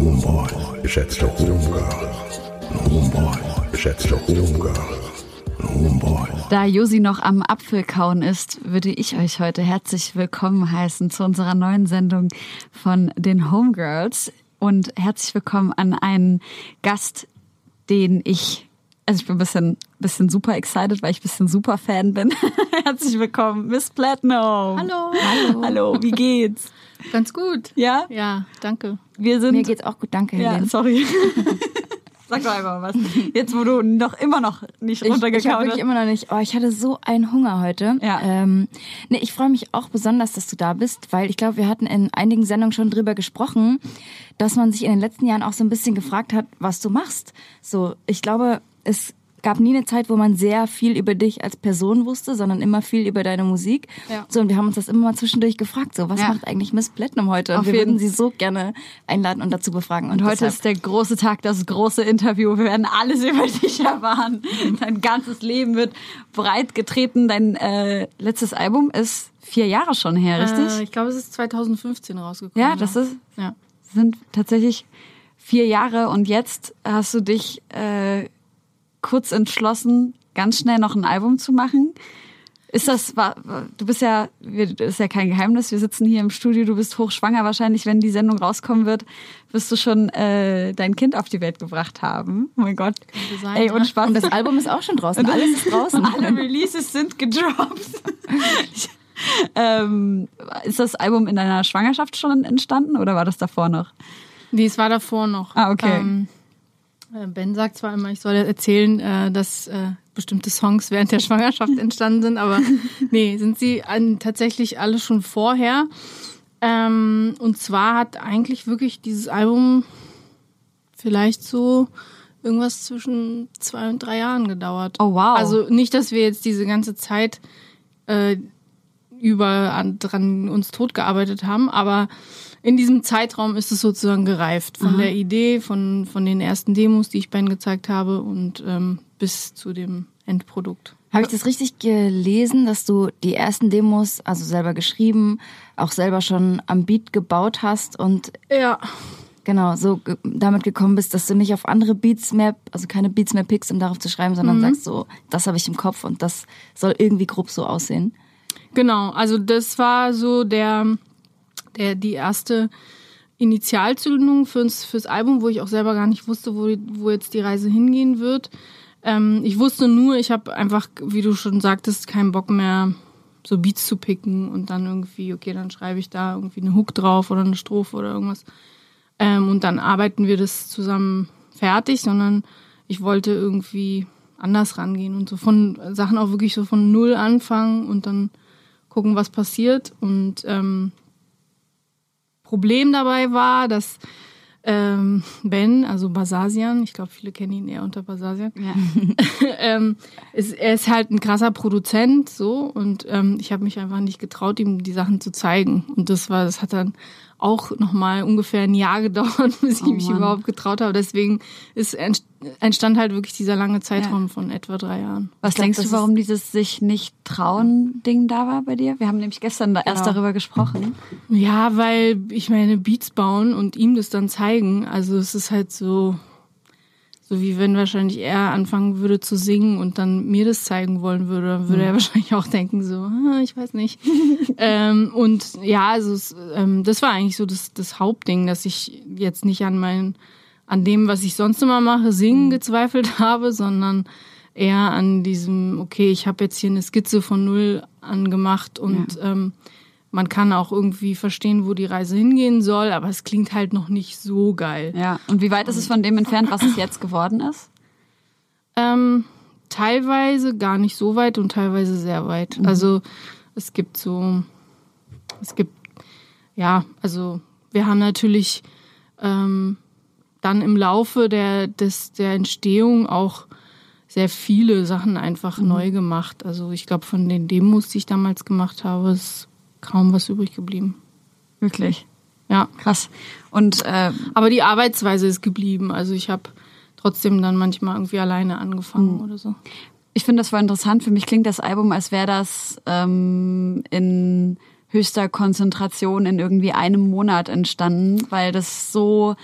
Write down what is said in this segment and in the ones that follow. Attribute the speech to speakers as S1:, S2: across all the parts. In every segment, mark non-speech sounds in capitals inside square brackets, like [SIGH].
S1: und Homeboys, geschätzte Homegirls und Homeboys, geschätzte Homegirls und Homeboys.
S2: Da Josi noch am Apfelkauen ist, würde ich euch heute herzlich willkommen heißen zu unserer neuen Sendung von den Homegirls und herzlich willkommen an einen Gast, den ich also ich bin ein bisschen, bisschen super excited, weil ich ein bisschen super Fan bin. [LAUGHS] Herzlich willkommen, Miss Platinum.
S3: Hallo.
S2: Hallo. Hallo, wie geht's?
S3: Ganz gut.
S2: Ja?
S3: Ja, danke.
S2: Wir sind.
S3: Mir geht's auch gut, danke, Helene.
S2: Ja, sorry. [LAUGHS] Sag doch einfach mal was. Jetzt, wo du noch immer noch nicht runtergekaut
S3: ich, ich wirklich immer noch nicht. Oh, ich hatte so einen Hunger heute.
S2: Ja.
S3: Ähm, nee, ich freue mich auch besonders, dass du da bist, weil ich glaube, wir hatten in einigen Sendungen schon drüber gesprochen, dass man sich in den letzten Jahren auch so ein bisschen gefragt hat, was du machst. So, ich glaube, es gab nie eine Zeit, wo man sehr viel über dich als Person wusste, sondern immer viel über deine Musik.
S2: Ja.
S3: So, und wir haben uns das immer mal zwischendurch gefragt, so, was
S2: Ja.
S3: macht eigentlich Miss Platinum heute? Und wir
S2: jeden-
S3: würden sie so gerne einladen und dazu befragen.
S2: Und heute
S3: deshalb-
S2: ist der große Tag, das große Interview. Wir werden alles [LAUGHS] über dich erfahren. Dein ganzes Leben wird breit getreten. Dein äh, letztes Album ist vier Jahre schon her, richtig?
S4: Äh, ich glaube, es ist 2015 rausgekommen.
S2: ja, das ist,
S4: Ja.
S2: sind tatsächlich vier Jahre und jetzt hast du dich äh, kurz entschlossen, ganz schnell noch ein Album zu machen. Ist das, war, du bist ja, ist ja kein Geheimnis, wir sitzen hier im Studio, du bist hochschwanger. Wahrscheinlich, wenn die Sendung rauskommen wird, wirst du schon äh, dein Kind auf die Welt gebracht haben. Oh mein Gott.
S4: sein,
S2: Ey, und Spaß.
S3: Und das Album ist auch schon draußen. Alles ist draußen. [LAUGHS]
S2: Alle Releases sind gedroppt. [LAUGHS] ähm, ist das Album in deiner Schwangerschaft schon entstanden oder war das davor noch?
S4: Nee, es war davor noch.
S2: Ah, okay.
S4: Ähm, äh, ben sagt zwar immer, ich soll erzählen, äh, dass äh, bestimmte Songs während der Schwangerschaft [LAUGHS] entstanden sind, aber nee, sind sie an, tatsächlich alle schon vorher. Ähm, und zwar hat eigentlich wirklich dieses Album vielleicht so irgendwas zwischen zwei und drei Jahren gedauert.
S2: Oh, wow.
S4: Also nicht, dass wir jetzt diese ganze Zeit äh, über an, dran uns totgearbeitet haben, aber in diesem Zeitraum ist es sozusagen gereift. Von der Idee, von, von den ersten Demos, die ich Ben gezeigt habe und ähm, bis zu dem Endprodukt.
S3: Habe ich das richtig gelesen, dass du die ersten Demos, also selber geschrieben, auch selber schon am Beat gebaut hast und
S4: Ja.
S3: genau so ge damit gekommen bist, dass du nicht auf andere Beats mehr, also keine Beats mehr pickst, um darauf zu schreiben, sondern sagst so, das habe ich im Kopf und das soll irgendwie grob so aussehen.
S4: Genau, also das war so der, der die erste Initialzündung fürs, fürs Album, wo ich auch selber gar nicht wusste, wo, wo jetzt die Reise hingehen wird. Ähm, ich wusste nur, ich habe einfach, wie du schon sagtest, keinen Bock mehr, so Beats zu picken und dann irgendwie, okay, dann schreibe ich da irgendwie eine Hook drauf oder eine Strophe oder irgendwas. Ähm, und dann arbeiten wir das zusammen fertig, sondern ich wollte irgendwie anders rangehen und so von Sachen auch wirklich so von null anfangen und dann gucken, was passiert. Und ähm, Problem dabei war, dass ähm, Ben, also Basasian, ich glaube, viele kennen ihn eher unter Basasian,
S2: Ja. [LAUGHS]
S4: ähm, ist, er ist halt ein krasser Produzent so und ähm, ich habe mich einfach nicht getraut, ihm die Sachen zu zeigen. Und das war, das hat dann auch nochmal ungefähr ein Jahr [LAUGHS] gedauert, bis ich
S2: Oh
S4: mich überhaupt getraut habe. Deswegen ist ent- entstand halt wirklich dieser lange Zeitraum von etwa drei Jahren.
S2: Was
S3: glaub,
S2: denkst du, warum dieses sich nicht trauen Ding da war bei dir? Wir haben nämlich gestern da erst
S3: Genau.
S2: darüber gesprochen.
S4: Ja, weil ich meine Beats bauen und ihm das dann zeigen. Also es ist halt so, so wie wenn wahrscheinlich er anfangen würde zu singen und dann mir das zeigen wollen würde, dann würde er wahrscheinlich auch denken so, ah, ich weiß nicht. [LAUGHS] ähm, und ja, also es, ähm, das war eigentlich so das, das Hauptding, dass ich jetzt nicht an mein, an dem, was ich sonst immer mache, singen gezweifelt [LAUGHS] habe, sondern eher an diesem, okay, ich habe jetzt hier eine Skizze von null angemacht und ähm, man kann auch irgendwie verstehen, wo die Reise hingehen soll, aber es klingt halt noch nicht so geil.
S2: Ja. Und wie weit ist es von dem entfernt, was es jetzt geworden ist?
S4: Ähm, teilweise gar nicht so weit und teilweise sehr weit. Also es gibt so, es gibt, ja, also wir haben natürlich ähm, dann im Laufe der, des, der Entstehung auch sehr viele Sachen einfach neu gemacht. Also ich glaube, von den Demos, die ich damals gemacht habe, ist kaum was übrig geblieben.
S2: Wirklich.
S4: Ja.
S2: Krass. Und äh,
S4: Aber die Arbeitsweise ist geblieben. Also ich habe trotzdem dann manchmal irgendwie alleine angefangen oder so.
S2: ich finde das voll interessant. Für mich klingt das Album, als wäre das ähm, in höchster Konzentration in irgendwie einem Monat entstanden, weil das so,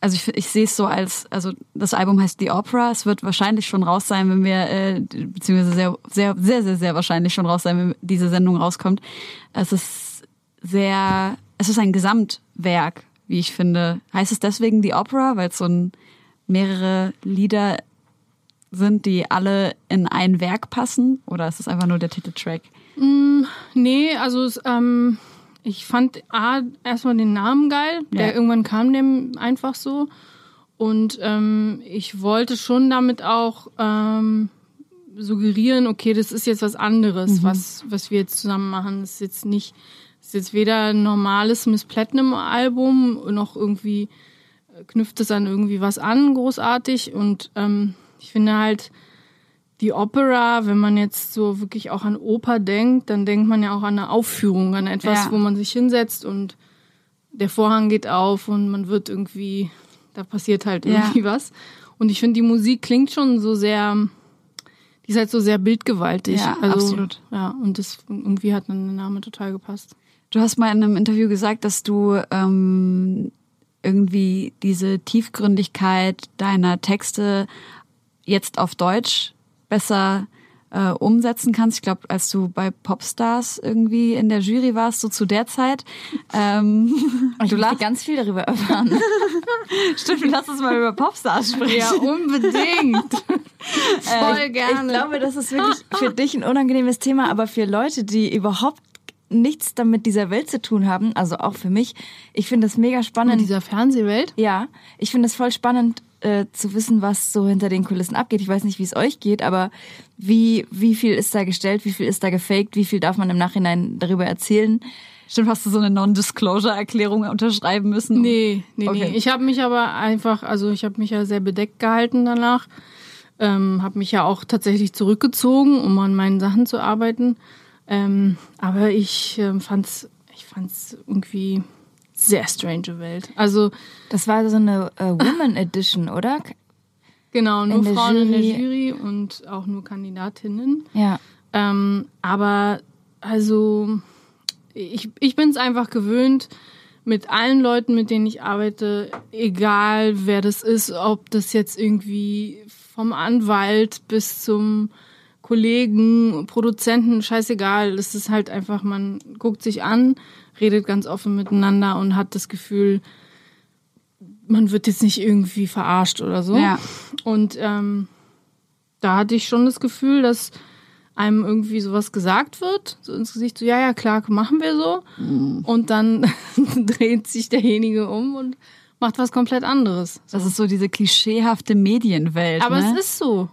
S2: also ich, ich sehe es so als, also das Album heißt The Opera. Es wird wahrscheinlich schon raus sein, wenn wir, äh, beziehungsweise sehr, sehr, sehr, sehr, sehr wahrscheinlich schon raus sein, wenn diese Sendung rauskommt. Es ist sehr, es ist ein Gesamtwerk, wie ich finde. Heißt es deswegen The Opera, weil es so ein mehrere Lieder sind, die alle in ein Werk passen? Oder ist es einfach nur der Titeltrack?
S4: Nee, also es, ähm, ich fand A, erstmal den Namen geil. Der
S2: Ja.
S4: irgendwann kam dem einfach so. Und ähm, ich wollte schon damit auch ähm, suggerieren, okay, das ist jetzt was anderes, was, was wir jetzt zusammen machen. Das ist jetzt nicht, ist jetzt weder ein normales Miss Platinum Album noch irgendwie äh, knüpft es an irgendwie was an, großartig. Und ähm, ich finde halt, die Opera, wenn man jetzt so wirklich auch an Oper denkt, dann denkt man ja auch an eine Aufführung, an etwas,
S2: Ja.
S4: wo man sich hinsetzt und der Vorhang geht auf und man wird irgendwie, da passiert halt
S2: Ja.
S4: irgendwie was. Und ich finde, die Musik klingt schon so sehr, die ist halt so sehr bildgewaltig.
S2: Ja,
S4: also,
S2: absolut.
S4: Ja, und das irgendwie hat dann der Name total gepasst.
S2: Du hast mal in einem Interview gesagt, dass du ähm, irgendwie diese Tiefgründigkeit deiner Texte jetzt auf Deutsch besser äh, umsetzen kannst. Ich glaube, als du bei Popstars irgendwie in der Jury warst, so zu der Zeit. Ähm, [LAUGHS]
S3: Ich
S2: du lachst.
S3: ganz viel darüber erfahren. [LAUGHS]
S2: Stimmt, lass uns mal über Popstars sprechen.
S4: Ja, unbedingt. [LAUGHS] Voll gerne.
S3: Ich glaube, das ist wirklich für dich ein unangenehmes Thema, aber für Leute, die überhaupt nichts damit dieser Welt zu tun haben, also auch für mich, ich finde das mega
S4: in
S3: spannend.
S4: dieser Fernsehwelt.
S3: Ja, ich finde es voll spannend äh, zu wissen, was so hinter den Kulissen abgeht. Ich weiß nicht, wie es euch geht, aber wie, wie viel ist da gestellt, wie viel ist da gefaked, wie viel darf man im Nachhinein darüber erzählen?
S2: Stimmt, hast du so eine Non-Disclosure-Erklärung unterschreiben müssen?
S4: Nee, nee,
S2: Okay.
S4: nee. Ich habe mich aber einfach, also ich habe mich ja sehr bedeckt gehalten danach. Ähm, habe mich ja auch tatsächlich zurückgezogen, um an meinen Sachen zu arbeiten. Ähm, aber ich ähm, fand's, ich fand's irgendwie sehr strange Welt. Also
S3: Das war so eine äh, Woman Edition, oder?
S4: genau, nur
S3: In
S4: Frauen in der
S3: Jury-
S4: Jury und auch nur Kandidatinnen.
S3: Ja.
S4: Ähm, aber also ich, ich bin es einfach gewöhnt, mit allen Leuten, mit denen ich arbeite, egal wer das ist, ob das jetzt irgendwie vom Anwalt bis zum Kollegen, Produzenten, scheißegal. Es ist halt einfach, man guckt sich an, redet ganz offen miteinander und hat das Gefühl, man wird jetzt nicht irgendwie verarscht oder so.
S2: Ja.
S4: Und ähm, da hatte ich schon das Gefühl, dass einem irgendwie sowas gesagt wird, so ins Gesicht, so, ja, ja, klar, machen wir so. Und dann [LAUGHS] dreht sich derjenige um und macht was komplett anderes.
S2: Das ist so diese klischeehafte Medienwelt.
S4: Aber
S2: ne?
S4: es ist so.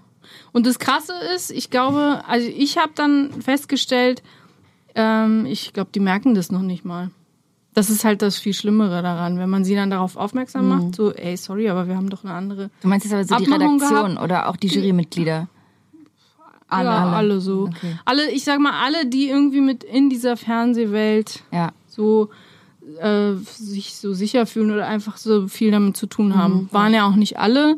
S4: Und das Krasse ist, ich glaube, also ich habe dann festgestellt, ähm, ich glaube, die merken das noch nicht mal. Das ist halt das viel Schlimmere daran, wenn man sie dann darauf aufmerksam macht, so, ey, sorry, aber wir haben doch eine andere.
S3: Du meinst jetzt aber so die Redaktion
S4: gehabt?
S3: oder auch die Jurymitglieder?
S2: alle.
S4: ja,
S2: alle.
S4: alle so.
S3: Okay.
S4: Alle, ich sag mal, alle, die irgendwie mit in dieser Fernsehwelt
S3: Ja.
S4: so äh, sich so sicher fühlen oder einfach so viel damit zu tun haben. Waren ja auch nicht alle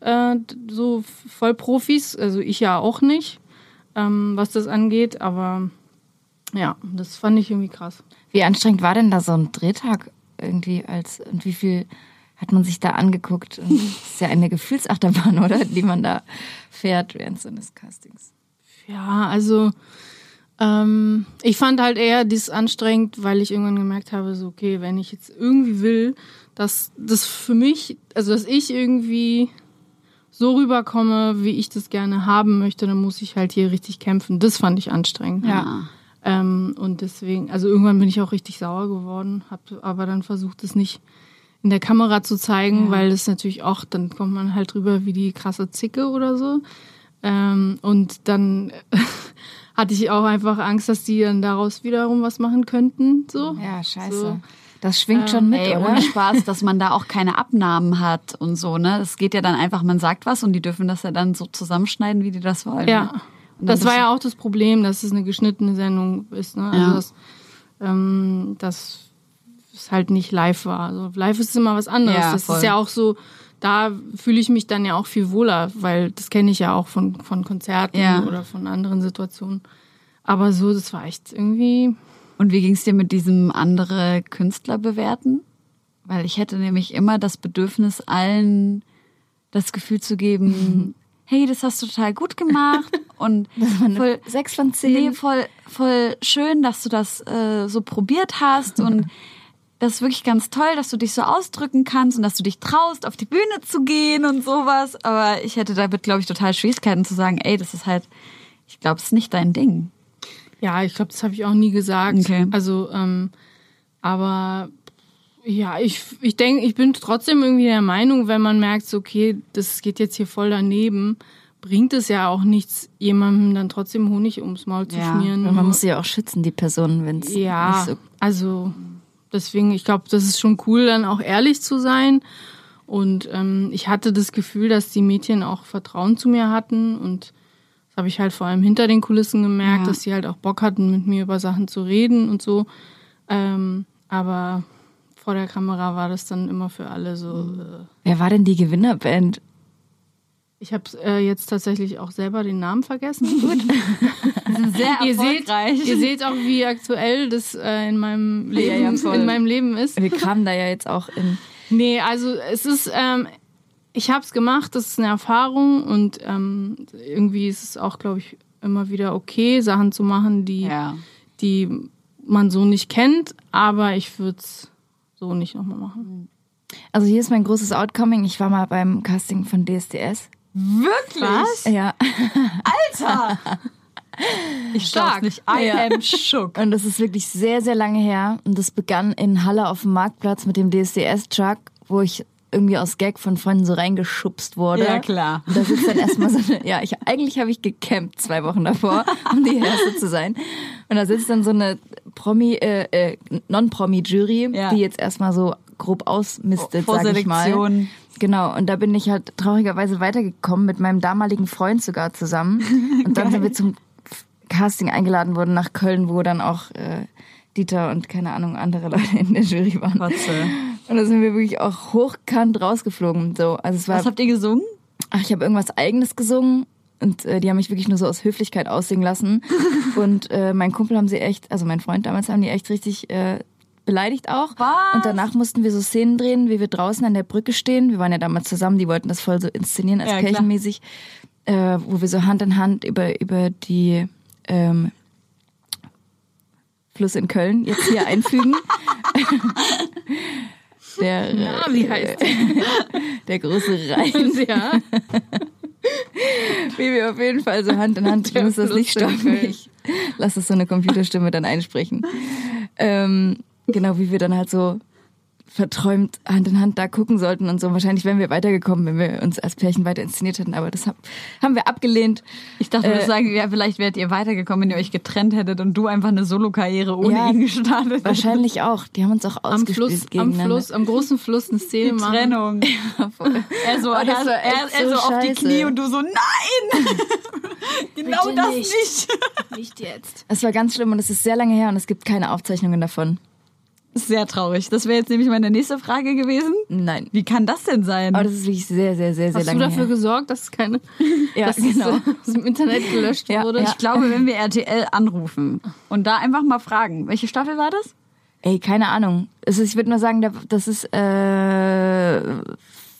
S4: äh, so Vollprofis, also ich ja auch nicht, ähm, was das angeht, aber ja, das fand ich irgendwie krass.
S3: Wie anstrengend war denn da so ein Drehtag irgendwie als und wie viel hat man sich da angeguckt? Und [LAUGHS] das ist ja eine Gefühlsachterbahn, oder? Die man da fährt während so eines Castings.
S4: Ja, also ähm, ich fand halt eher dies anstrengend, weil ich irgendwann gemerkt habe, so okay, wenn ich jetzt irgendwie will, dass das für mich, also dass ich irgendwie so rüberkomme, wie ich das gerne haben möchte, dann muss ich halt hier richtig kämpfen. Das fand ich anstrengend.
S3: Ja.
S4: Ähm, und deswegen, also irgendwann bin ich auch richtig sauer geworden, habe aber dann versucht, es nicht in der Kamera zu zeigen, weil es natürlich auch, dann kommt man halt rüber wie die krasse Zicke oder so. Ähm, und dann [LAUGHS] hatte ich auch einfach Angst, dass die dann daraus wiederum was machen könnten. So.
S3: Ja, scheiße.
S4: So.
S3: Das schwingt schon mit,
S2: Ey,
S3: oder?
S2: ohne Spaß, [LAUGHS] dass man da auch keine Abnahmen hat und so, ne? Es geht ja dann einfach, man sagt was und die dürfen das ja dann so zusammenschneiden, wie die das wollen.
S4: Ja,
S2: dann
S4: das war ja auch das Problem, dass es eine geschnittene Sendung ist. Ne? Also
S2: Ja.
S4: dass, ähm, dass es halt nicht live war. Also live ist immer was anderes.
S2: Ja,
S4: das
S2: voll.
S4: ist ja auch so, da fühle ich mich dann ja auch viel wohler, weil das kenne ich ja auch von, von Konzerten
S2: Ja.
S4: oder von anderen Situationen. Aber so, das war echt irgendwie.
S2: Und wie ging's dir mit diesem andere Künstler bewerten? Weil ich hätte nämlich immer das Bedürfnis, allen das Gefühl zu geben, [LAUGHS] hey, das hast du total gut gemacht [LAUGHS] und voll,
S3: Sechs von zehn.
S2: nee, voll, voll schön, dass du das äh, so probiert hast und [LAUGHS] das ist wirklich ganz toll, dass du dich so ausdrücken kannst und dass du dich traust, auf die Bühne zu gehen und sowas. Aber ich hätte damit, glaube ich, total Schwierigkeiten zu sagen, ey, das ist halt, ich glaube, es ist nicht dein Ding.
S4: Ja, ich glaube, das habe ich auch nie gesagt.
S2: Okay.
S4: Also, ähm, aber ja, ich, ich denke, ich bin trotzdem irgendwie der Meinung, wenn man merkt, so, okay, das geht jetzt hier voll daneben, bringt es ja auch nichts, jemandem dann trotzdem Honig ums Maul zu
S2: Ja,
S4: schmieren.
S3: Und man muss sie ja auch schützen, die Person, wenn es
S4: ja,
S3: nicht so
S4: also deswegen, ich glaube, das ist schon cool, dann auch ehrlich zu sein. Und ähm, ich hatte das Gefühl, dass die Mädchen auch Vertrauen zu mir hatten und das habe ich halt vor allem hinter den Kulissen gemerkt,
S2: Ja.
S4: dass sie halt auch Bock hatten, mit mir über Sachen zu reden und so. Ähm, aber vor der Kamera war das dann immer für alle so. Äh,
S3: Wer war denn die Gewinnerband?
S4: ich habe äh, jetzt tatsächlich auch selber den Namen vergessen. [LAUGHS] Gut.
S2: Sehr
S4: ihr seht, ihr seht auch, wie aktuell das äh, in meinem Leben,
S2: ja, voll.
S4: in meinem Leben ist.
S3: Wir kamen da ja jetzt auch in.
S4: Nee, also es ist, ähm, ich habe es gemacht, das ist eine Erfahrung und ähm, irgendwie ist es auch, glaube ich, immer wieder okay, Sachen zu machen, die,
S2: Ja.
S4: die man so nicht kennt, aber ich würde es so nicht nochmal machen.
S3: Also hier ist mein großes Outcoming. Ich war mal beim Casting von DSDS.
S2: Wirklich? Was?
S3: Ja.
S2: Alter! [LAUGHS] Ich
S4: Stark.
S2: glaub's nicht. I
S3: Ja.
S2: am shook.
S3: Und das ist wirklich sehr, sehr lange her. Und das begann in Halle auf dem Marktplatz mit dem DSDS-Truck, wo ich irgendwie aus Gag von Freunden so reingeschubst wurde.
S2: Ja, klar.
S3: Und da sitzt dann erstmal so eine, ja, ich, eigentlich habe ich gecampt zwei Wochen davor, um die Erste zu sein. Und da sitzt dann so eine Promi, äh, äh, Non-Promi-Jury,
S2: Ja.
S3: die jetzt erstmal so grob ausmistet,
S2: Vor
S3: sag ich mal. Genau, und da bin ich halt traurigerweise weitergekommen mit meinem damaligen Freund sogar zusammen. [LAUGHS] Und dann sind wir zum Casting eingeladen worden nach Köln, wo dann auch äh, Dieter und keine Ahnung andere Leute in der Jury waren.
S2: Kotze.
S3: Und da sind wir wirklich auch hochkant rausgeflogen. So, also es war,
S2: Was habt ihr gesungen?
S3: ach, ich habe irgendwas Eigenes gesungen und äh, die haben mich wirklich nur so aus Höflichkeit aussingen lassen. [LAUGHS] und äh, mein Kumpel haben sie echt, also mein Freund damals haben die echt richtig äh, beleidigt auch.
S2: Was?
S3: Und danach mussten wir so Szenen drehen, wie wir draußen an der Brücke stehen. Wir waren ja damals zusammen, die wollten das voll so inszenieren als
S2: Ja, klar.
S3: pärchenmäßig, äh, wo wir so Hand in Hand über über die ähm, Fluss in Köln jetzt hier einfügen. [LAUGHS] [LAUGHS] der, [LAUGHS]
S4: Ja, wie heißt
S3: der [LAUGHS] große Rhein. [LAUGHS]
S4: Ja.
S3: Wie wir auf jeden Fall so Hand in Hand, du
S4: Der
S3: musst das nicht stoppen. Ich lass das so eine Computerstimme dann einsprechen. Ähm, genau, wie wir dann halt so verträumt Hand in Hand da gucken sollten und so. Wahrscheinlich wären wir weitergekommen, wenn wir uns als Pärchen weiter inszeniert hätten, aber das hab, haben wir abgelehnt.
S2: Ich dachte, du
S3: Äh,
S2: würdest sagen, ja, vielleicht wärt ihr weitergekommen, wenn ihr euch getrennt hättet und du einfach eine Solokarriere ohne
S3: Ja,
S2: ihn gestartet hättest.
S3: Wahrscheinlich auch. Die haben uns auch
S4: Am
S3: ausgespielt
S4: Fluss, am. Fluss, am großen Fluss eine Szene
S2: Die
S4: machen.
S2: Trennung. [LAUGHS] Er so,
S3: Oh,
S2: er,
S3: war
S2: er, so
S3: so
S2: auf die. Knie und du so, nein! [LAUGHS] genau
S3: Bitte
S2: das
S3: nicht.
S2: nicht.
S4: Nicht jetzt.
S3: Es war ganz schlimm und es ist sehr lange her und es gibt keine Aufzeichnungen davon.
S2: Sehr traurig. Das wäre jetzt nämlich meine nächste Frage gewesen.
S3: Nein.
S2: Wie kann das denn sein?
S3: Aber das ist wirklich sehr, sehr, sehr, sehr
S4: Hast du
S3: lange
S4: dafür
S3: her.
S4: gesorgt, dass es keine, [LAUGHS]
S3: Ja,
S4: dass
S3: genau.
S4: es [LAUGHS] aus dem Internet gelöscht
S3: Ja,
S4: wurde?
S3: ja.
S2: Ich glaube, wenn wir RTL anrufen und da einfach mal fragen, welche Staffel war das?
S3: Ey, keine Ahnung. Es ist, ich würde nur sagen, das ist äh,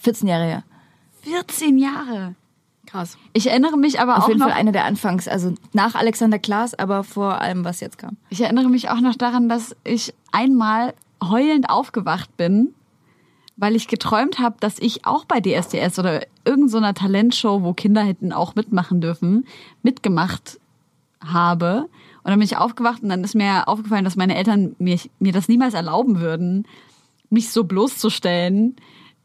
S3: 14 Jahre her.
S2: 14 Jahre.
S4: Krass.
S2: Ich erinnere mich aber
S3: Auf
S2: auch
S3: jeden
S2: noch,
S3: Fall eine der Anfangs, also nach Alexander Klaas, aber vor allem, was jetzt kam.
S2: ich erinnere mich auch noch daran, dass ich einmal heulend aufgewacht bin, weil ich geträumt habe, dass ich auch bei DSDS oder irgendeiner so einer Talentshow, wo Kinder hätten auch mitmachen dürfen, mitgemacht habe. Und dann bin ich aufgewacht und dann ist mir aufgefallen, dass meine Eltern mir, mir das niemals erlauben würden, mich so bloßzustellen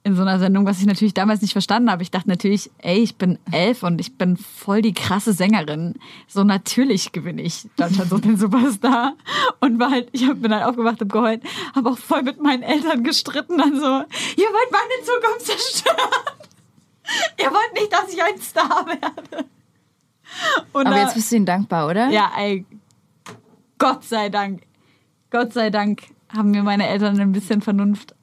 S2: in so einer Sendung, was ich natürlich damals nicht verstanden habe. Ich dachte natürlich, ey, ich bin elf und ich bin voll die krasse Sängerin. So natürlich gewinne ich Deutschland sucht den Superstar. Und war halt, ich hab, bin halt aufgewacht und geheult, habe auch voll mit meinen Eltern gestritten. Dann so, ihr wollt meine Zukunft zerstören. [LAUGHS] ihr wollt nicht, dass ich ein Star werde. Und
S3: Aber
S2: da-
S3: jetzt bist du ihnen dankbar, oder?
S2: ja, ey, Gott sei Dank. Gott sei Dank haben mir meine Eltern ein bisschen Vernunft.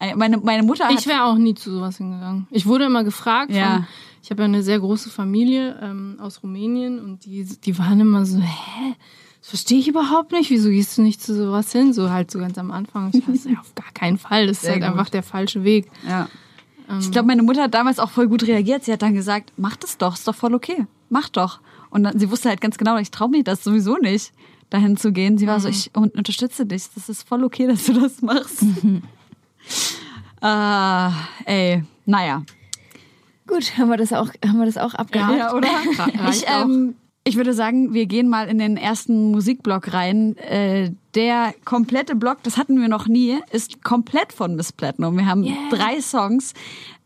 S2: Ey, Meine, meine Mutter hat.
S4: Ich wäre auch nie zu sowas hingegangen. Ich wurde immer gefragt.
S2: Ja.
S4: Von, ich habe ja eine sehr große Familie ähm, aus Rumänien und die, die waren immer so, hä? Das verstehe ich überhaupt nicht. Wieso gehst du nicht zu sowas hin? So halt so ganz am Anfang. Ich weiß, [LAUGHS] ja, auf gar keinen Fall. Das ist
S2: Sehr
S4: halt
S2: gut.
S4: einfach der falsche Weg.
S2: ja. Ich glaube, meine Mutter hat damals auch voll gut reagiert. Sie hat dann gesagt, mach das doch, ist doch voll okay. Mach doch. Und dann, sie wusste halt ganz genau, ich traue mir das sowieso nicht, dahin zu gehen. Sie war so, ich un- unterstütze dich. Das ist voll okay, dass du das machst. [LAUGHS] ah, ey, naja.
S3: Gut, haben wir das auch, haben wir das auch abgehakt?
S2: Ja, oder? [LAUGHS] Ich, ähm, ich würde sagen, wir gehen mal in den ersten Musikblock rein. Äh, der komplette Block, das hatten wir noch nie, ist komplett von Miss Platinum. Wir haben drei Songs,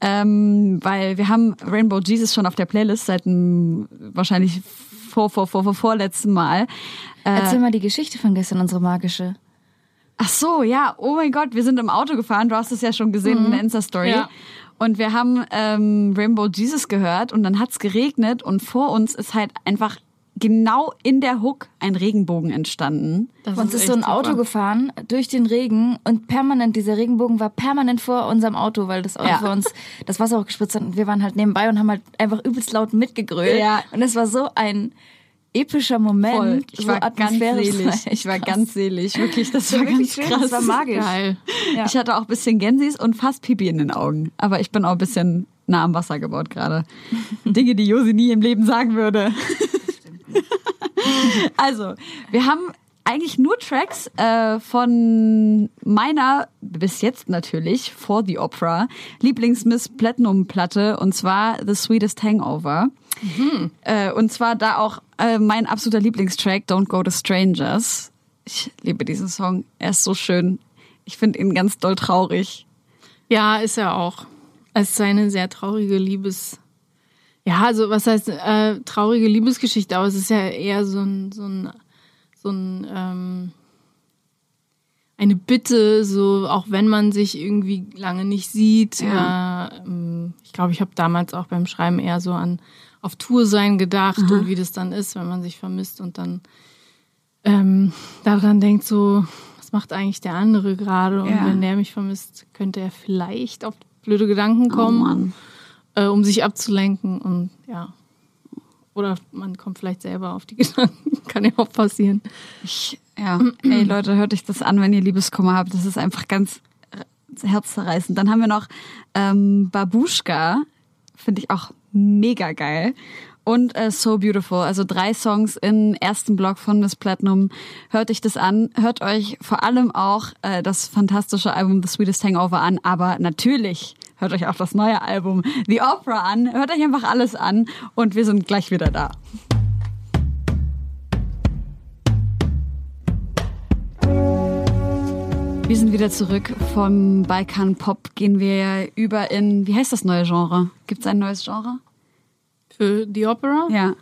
S2: ähm, weil wir haben Rainbow Jesus schon auf der Playlist seit dem wahrscheinlich vor, vor, vor, vor vorletzten Mal. Äh,
S3: Erzähl mal die Geschichte von gestern, unsere magische.
S2: Ach so, ja. Oh mein Gott, wir sind im Auto gefahren. Du hast es ja schon gesehen in der Insta-Story.
S4: Ja.
S2: Und wir haben ähm, Rainbow Jesus gehört und dann hat's geregnet und vor uns ist halt einfach genau in der Hook ein Regenbogen entstanden.
S4: Das
S3: Uns ist so ein
S4: echt
S3: Auto
S4: super.
S3: gefahren durch den Regen und permanent, dieser Regenbogen war permanent vor unserem Auto, weil das Auto
S2: Ja.
S3: vor uns das Wasser auch gespritzt hat und wir waren halt nebenbei und haben halt einfach übelst laut mitgegrölt.
S2: Ja.
S3: Und es war so ein epischer Moment.
S2: Voll. Ich
S3: so
S2: war ganz selig. Ich war
S3: echt
S2: ganz selig. Wirklich, das
S3: war
S2: war
S3: wirklich
S2: ganz
S3: schön,
S2: krass.
S3: das war magisch. Ja.
S2: Ich hatte auch ein bisschen Gensis und fast Pipi in den Augen. Aber ich bin auch ein bisschen nah am Wasser gebaut gerade. [LAUGHS] Dinge, die Josi nie im Leben sagen würde. also, wir haben eigentlich nur Tracks äh, von meiner, bis jetzt natürlich, for the Opera, Lieblings-Miss Platinum-Platte und zwar The Sweetest Hangover. Äh, und zwar da auch äh, mein absoluter Lieblingstrack, Don't Go to Strangers. Ich liebe diesen Song. Er ist so schön. Ich finde ihn ganz doll traurig.
S4: Ja, ist er auch. Es ist eine sehr traurige Liebes. Ja, also was heißt äh, traurige Liebesgeschichte, aber es ist ja eher so ein, so ein, so ein ähm, eine Bitte, so auch wenn man sich irgendwie lange nicht sieht.
S2: Ja.
S4: Äh, ähm, ich glaube, ich habe damals auch beim Schreiben eher so an auf Tour sein gedacht und wie das dann ist, wenn man sich vermisst und dann ähm, daran denkt, so, was macht eigentlich der andere gerade? Und
S2: Ja.
S4: wenn der mich vermisst, könnte er vielleicht auf blöde Gedanken kommen,
S2: Oh
S4: äh, um sich abzulenken und ja. Oder man kommt vielleicht selber auf die [LAUGHS] Gedanken. Kann ja auch passieren.
S2: Ich, ja, ey Leute, hört euch das an, wenn ihr Liebeskummer habt. Das ist einfach ganz herzzerreißend. Dann haben wir noch ähm, Babushka, finde ich auch mega geil. Und äh, So Beautiful, also drei Songs im ersten Block von Miss Platinum. Hört euch das an. Hört euch vor allem auch äh, das fantastische Album The Sweetest Hangover an. Aber natürlich hört euch auch das neue Album The Opera an. Hört euch einfach alles an. Und wir sind gleich wieder da. Wir sind wieder zurück. Vom Balkan Pop gehen wir über in, wie heißt das neue Genre? Gibt es ein neues Genre?
S4: Für The Opera?
S2: Ja.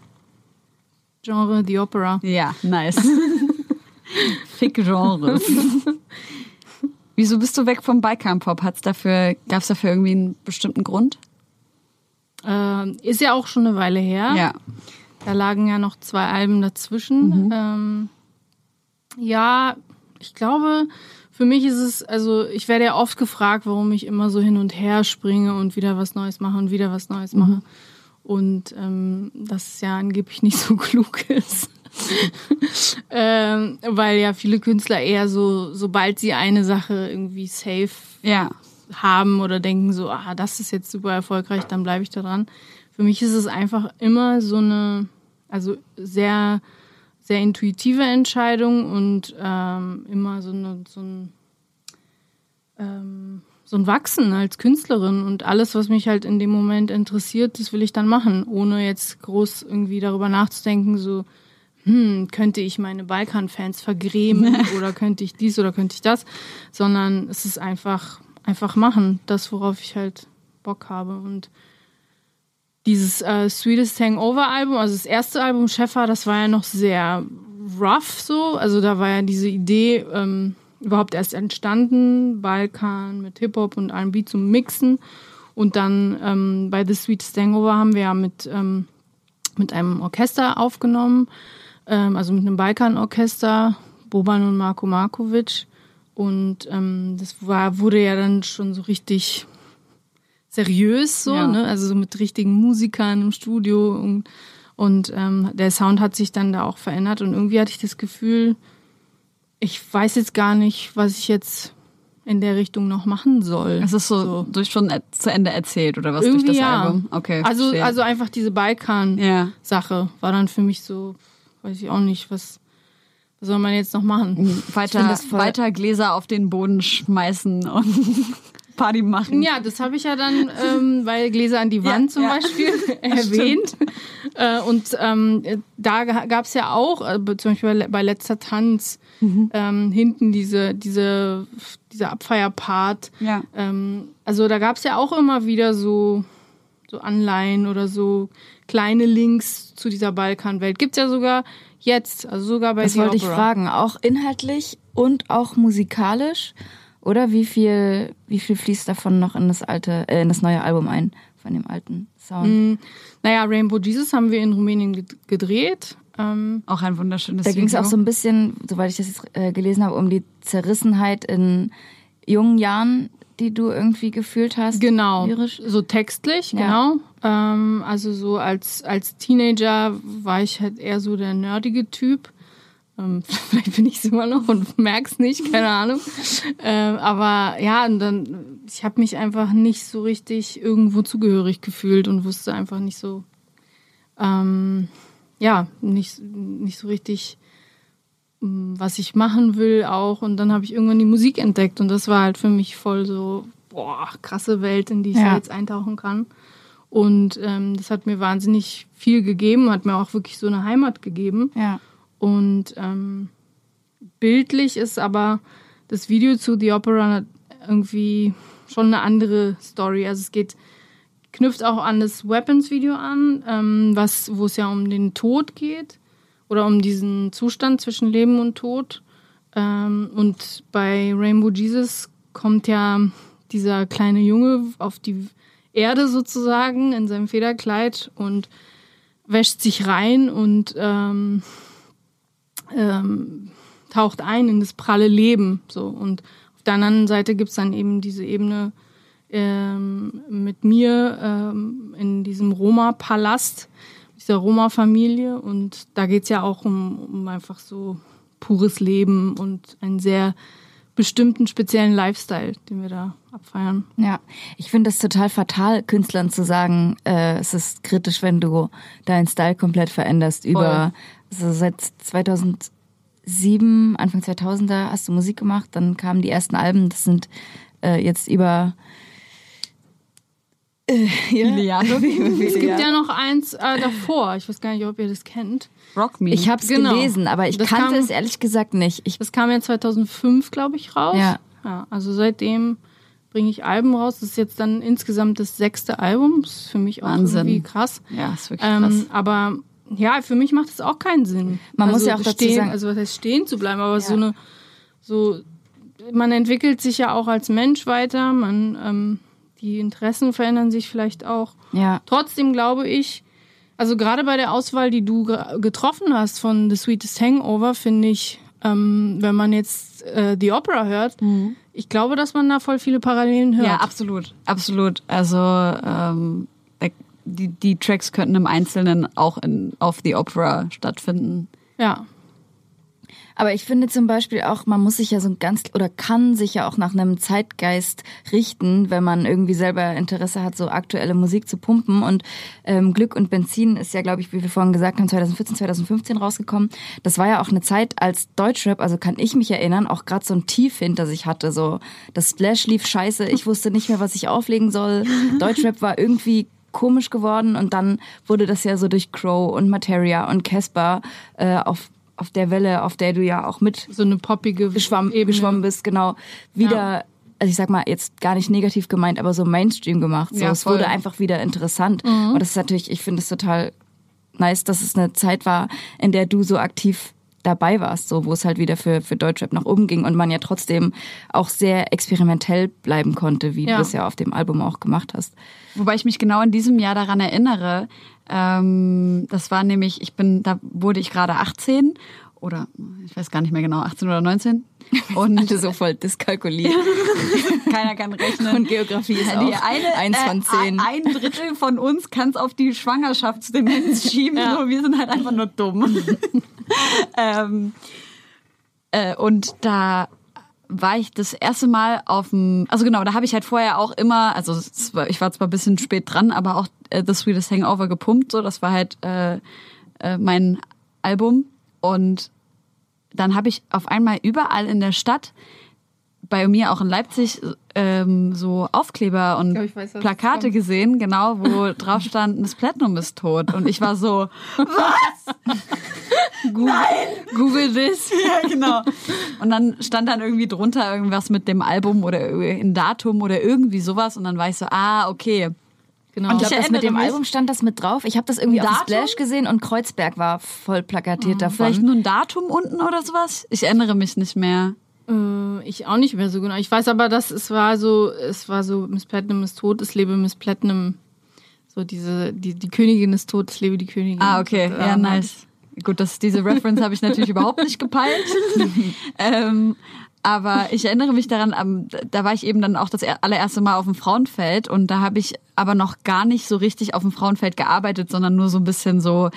S4: Genre The Opera.
S2: Ja, nice. [LAUGHS] Fick-Genres. [LAUGHS] Wieso bist du weg vom Balkan Pop? Hat's dafür, gab's dafür irgendwie einen bestimmten Grund?
S4: Äh, ist ja auch schon eine Weile her.
S2: Ja.
S4: Da lagen ja noch zwei Alben dazwischen. Ähm, ja, ich glaube, für mich ist es, also ich werde ja oft gefragt, warum ich immer so hin und her springe und wieder was Neues mache und wieder was Neues mache.
S2: Mhm.
S4: Und ähm, das ja angeblich nicht so [LAUGHS] klug ist. ähm, weil ja viele Künstler eher so, sobald sie eine Sache irgendwie safe
S2: Ja.
S4: haben oder denken so, ah, das ist jetzt super erfolgreich, dann bleibe ich da dran. Für mich ist es einfach immer so eine, also sehr, sehr intuitive Entscheidung und ähm, immer so, eine, so ein ähm, so ein Wachsen als Künstlerin und alles, was mich halt in dem Moment interessiert, das will ich dann machen, ohne jetzt groß irgendwie darüber nachzudenken, so, hm, könnte ich meine Balkan-Fans vergrämen [LAUGHS] oder könnte ich dies oder könnte ich das, sondern es ist einfach, einfach machen, das, worauf ich halt Bock habe. Und dieses äh, Sweetest Hangover Album, also das erste Album Schäfer, das war ja noch sehr rough so, also da war ja diese Idee ähm, überhaupt erst entstanden, Balkan mit Hip-Hop und R&B zum Mixen und dann ähm, bei The Sweetest Hangover haben wir ja mit, ähm, mit einem Orchester aufgenommen, ähm, also mit einem Balkan-Orchester, Boban und Marko Markovic und ähm, das war, wurde ja dann schon so richtig seriös so,
S2: Ja.
S4: ne? also so mit richtigen Musikern im Studio und, und ähm, der Sound hat sich dann da auch verändert und irgendwie hatte ich das Gefühl, ich weiß jetzt gar nicht, was ich jetzt in der Richtung noch machen soll.
S2: Es ist so, durch schon zu Ende erzählt oder was durch
S4: Irgendwie
S2: das
S4: ja.
S2: Album? Okay.
S4: also,
S2: verstehe.
S4: also einfach diese Balkan-Sache
S2: ja.
S4: war dann für mich so, weiß ich auch nicht, was, was soll man jetzt noch machen?
S2: Weiter, weiter Gläser auf den Boden schmeißen und Party machen.
S4: Ja, das habe ich ja dann ähm, bei Gläser an die Wand
S2: Ja,
S4: zum
S2: ja.
S4: Beispiel [LAUGHS] erwähnt. Äh, und ähm, da gab es ja auch, äh, zum Beispiel bei, letzter Tanz,
S2: Mhm.
S4: ähm, hinten diese, diese, dieser Abfeierpart.
S2: Ja.
S4: Ähm, also da gab es ja auch immer wieder so, so Anleihen oder so kleine Links zu dieser Balkanwelt. Gibt's ja sogar jetzt, also sogar bei
S3: Das wollte ich fragen, auch inhaltlich und auch musikalisch? Oder wie viel, wie viel fließt davon noch in das alte, äh, in das neue Album ein, von dem alten Sound?
S4: Mm, Naja, Rainbow Jesus haben wir in Rumänien ged- gedreht. Ähm,
S2: Auch ein wunderschönes
S3: Da ging es auch so ein bisschen, soweit ich das jetzt äh, gelesen habe, um die Zerrissenheit in jungen Jahren, die du irgendwie gefühlt hast.
S4: Genau,
S3: Lyrisch.
S4: so textlich,
S3: Ja.
S4: genau. Ähm, also so als, als Teenager war ich halt eher so der nerdige Typ. Ähm, [LAUGHS] vielleicht bin ich es immer noch und merk's nicht, keine Ahnung. Ähm, aber ja, und dann, ich habe mich einfach nicht so richtig irgendwo zugehörig gefühlt und wusste einfach nicht so, ähm, ja, nicht, nicht so richtig, m, was ich machen will auch. Und dann habe ich irgendwann die Musik entdeckt und das war halt für mich voll so, boah, krasse Welt, in die ich
S3: Ja.
S4: jetzt eintauchen kann. Und ähm, das hat mir wahnsinnig viel gegeben, hat mir auch wirklich so eine Heimat gegeben.
S3: Ja.
S4: Und ähm, bildlich ist aber das Video zu The Opera irgendwie schon eine andere Story. Also es geht, knüpft auch an das Weapons-Video an, ähm, wo es ja um den Tod geht oder um diesen Zustand zwischen Leben und Tod. Ähm, und bei Rainbow Jesus kommt ja dieser kleine Junge auf die Erde sozusagen in seinem Federkleid und wäscht sich rein und ähm, ähm, taucht ein in das pralle Leben. So. Und auf der anderen Seite gibt's dann eben diese Ebene ähm, mit mir ähm, in diesem Roma-Palast, dieser Roma-Familie. Und da geht's ja auch um, um einfach so pures Leben und einen sehr bestimmten speziellen Lifestyle, den wir da abfeiern.
S3: Ja, ich finde es total fatal, Künstlern zu sagen, äh, es ist kritisch, wenn du deinen Style komplett veränderst. Über also seit 2007, Anfang 2000er hast du Musik gemacht, dann kamen die ersten Alben. Das sind äh, jetzt über äh, [LAUGHS]
S2: Viele Jahre. [LAUGHS]
S4: Es gibt ja noch eins äh, davor. Ich weiß gar nicht, ob ihr das kennt.
S2: Rock Me.
S3: Ich habe es
S4: Genau.
S3: gelesen, aber ich
S4: Das
S3: kannte
S4: kam-
S3: es ehrlich gesagt nicht. Ich,
S4: Das kam ja 2005, glaube ich, raus.
S3: Ja.
S4: ja. Also seitdem bringe ich Alben raus. Das ist jetzt dann insgesamt das sechste Album. Das ist für mich auch
S2: Wahnsinn.
S4: irgendwie krass.
S2: ja, ist wirklich krass.
S4: Ähm, aber ja, für mich macht es auch keinen Sinn.
S3: Man muss
S4: also
S3: ja auch dazu
S4: stehen,
S3: sagen-
S4: Also was heißt stehen zu bleiben, aber so eine, so, man entwickelt sich ja auch als Mensch weiter, man, ähm, die Interessen verändern sich vielleicht auch.
S3: ja,
S4: Trotzdem glaube ich, also gerade bei der Auswahl, die du ge- getroffen hast von The Sweetest Hangover, finde ich, ähm, wenn man jetzt äh, The Opera hört, ich glaube, dass man da voll viele Parallelen hört.
S2: Ja, absolut, absolut. Also ähm, die, die Tracks könnten im Einzelnen auch in, auf The Opera stattfinden.
S4: ja.
S3: Aber ich finde zum Beispiel auch, man muss sich ja so ein ganz oder kann sich ja auch nach einem Zeitgeist richten, wenn man irgendwie selber Interesse hat, so aktuelle Musik zu pumpen. Und ähm, Glück und Benzin ist ja, glaube ich, wie wir vorhin gesagt haben, 2014, 2015 rausgekommen. Das war ja auch eine Zeit, als Deutschrap, also kann ich mich erinnern, auch gerade so ein Tief hinter sich hatte. So das Splash lief scheiße, ich wusste nicht mehr, was ich auflegen soll. [LAUGHS] Deutschrap war irgendwie komisch geworden und dann wurde das ja so durch Crow und Materia und Casper äh, auf auf der Welle, auf der du ja auch mit
S4: So eine poppige
S3: geschwommen,
S4: Ebene.
S3: geschwommen bist, genau, wieder,
S4: Ja.
S3: also ich sag mal, jetzt gar nicht negativ gemeint, aber so Mainstream gemacht. So,
S2: Ja,
S3: es wurde einfach wieder interessant. Und das ist natürlich, ich finde es total nice, dass es eine Zeit war, in der du so aktiv dabei warst, so wo es halt wieder für, für Deutschrap nach oben ging und man ja trotzdem auch sehr experimentell bleiben konnte, wie
S4: Ja.
S3: du es ja auf dem Album auch gemacht hast.
S2: Wobei ich mich genau in diesem Jahr daran erinnere. Ähm, das war nämlich, ich bin, da wurde ich gerade 18 oder ich weiß gar nicht mehr genau, 18 oder 19. Und
S3: Hatte so voll dyskalkuliert. [LAUGHS]
S2: keiner kann rechnen.
S3: Und Geografie ist
S2: die
S3: auch
S2: eine,
S3: eins von
S2: äh,
S3: zehn.
S2: Ein Drittel von uns kann es auf die Schwangerschaftsdemenz [LAUGHS] schieben. So, wir sind halt einfach nur dumm. [LAUGHS] ähm, äh, und da war ich das erste Mal auf dem, also genau, da habe ich halt vorher auch immer, also war, ich war zwar ein bisschen spät dran, aber auch äh, The Sweetest Hangover gepumpt, so, das war halt äh, äh, mein Album und dann habe ich auf einmal überall in der Stadt, bei mir auch in Leipzig, ähm, so Aufkleber und
S4: glaub, weiß, was
S2: Plakate gesehen, genau, wo [LAUGHS] drauf stand, Miss Platinum ist tot. Und ich war so, [LAUGHS]
S4: Google, Google this. [LAUGHS]
S2: ja, genau. Und dann stand dann irgendwie drunter irgendwas mit dem Album oder ein Datum oder irgendwie sowas. Und dann war ich so, ah, okay.
S4: Genau.
S2: Und
S3: Ich glaube, das mit dem
S2: mich-
S3: Album stand das mit drauf. Ich habe das irgendwie auf? Splash gesehen und Kreuzberg war voll plakatiert davon.
S2: Vielleicht nur ein Datum unten oder sowas? Ich erinnere mich nicht mehr.
S4: Äh, ich auch nicht mehr so genau. Ich weiß aber, dass es war so, es war so, Miss Platinum ist tot, es lebe Miss Platinum. So diese, die, die Königin ist tot, es lebe die Königin.
S2: Ah, okay.
S4: Und,
S2: Ja,
S4: ähm,
S2: nice. Gut, das, diese Reference habe ich natürlich überhaupt nicht gepeilt. [LAUGHS] ähm, aber ich erinnere mich daran, da war ich eben dann auch das er- allererste Mal auf dem Frauenfeld und da habe ich aber noch gar nicht so richtig auf dem Frauenfeld gearbeitet, sondern nur so ein bisschen so,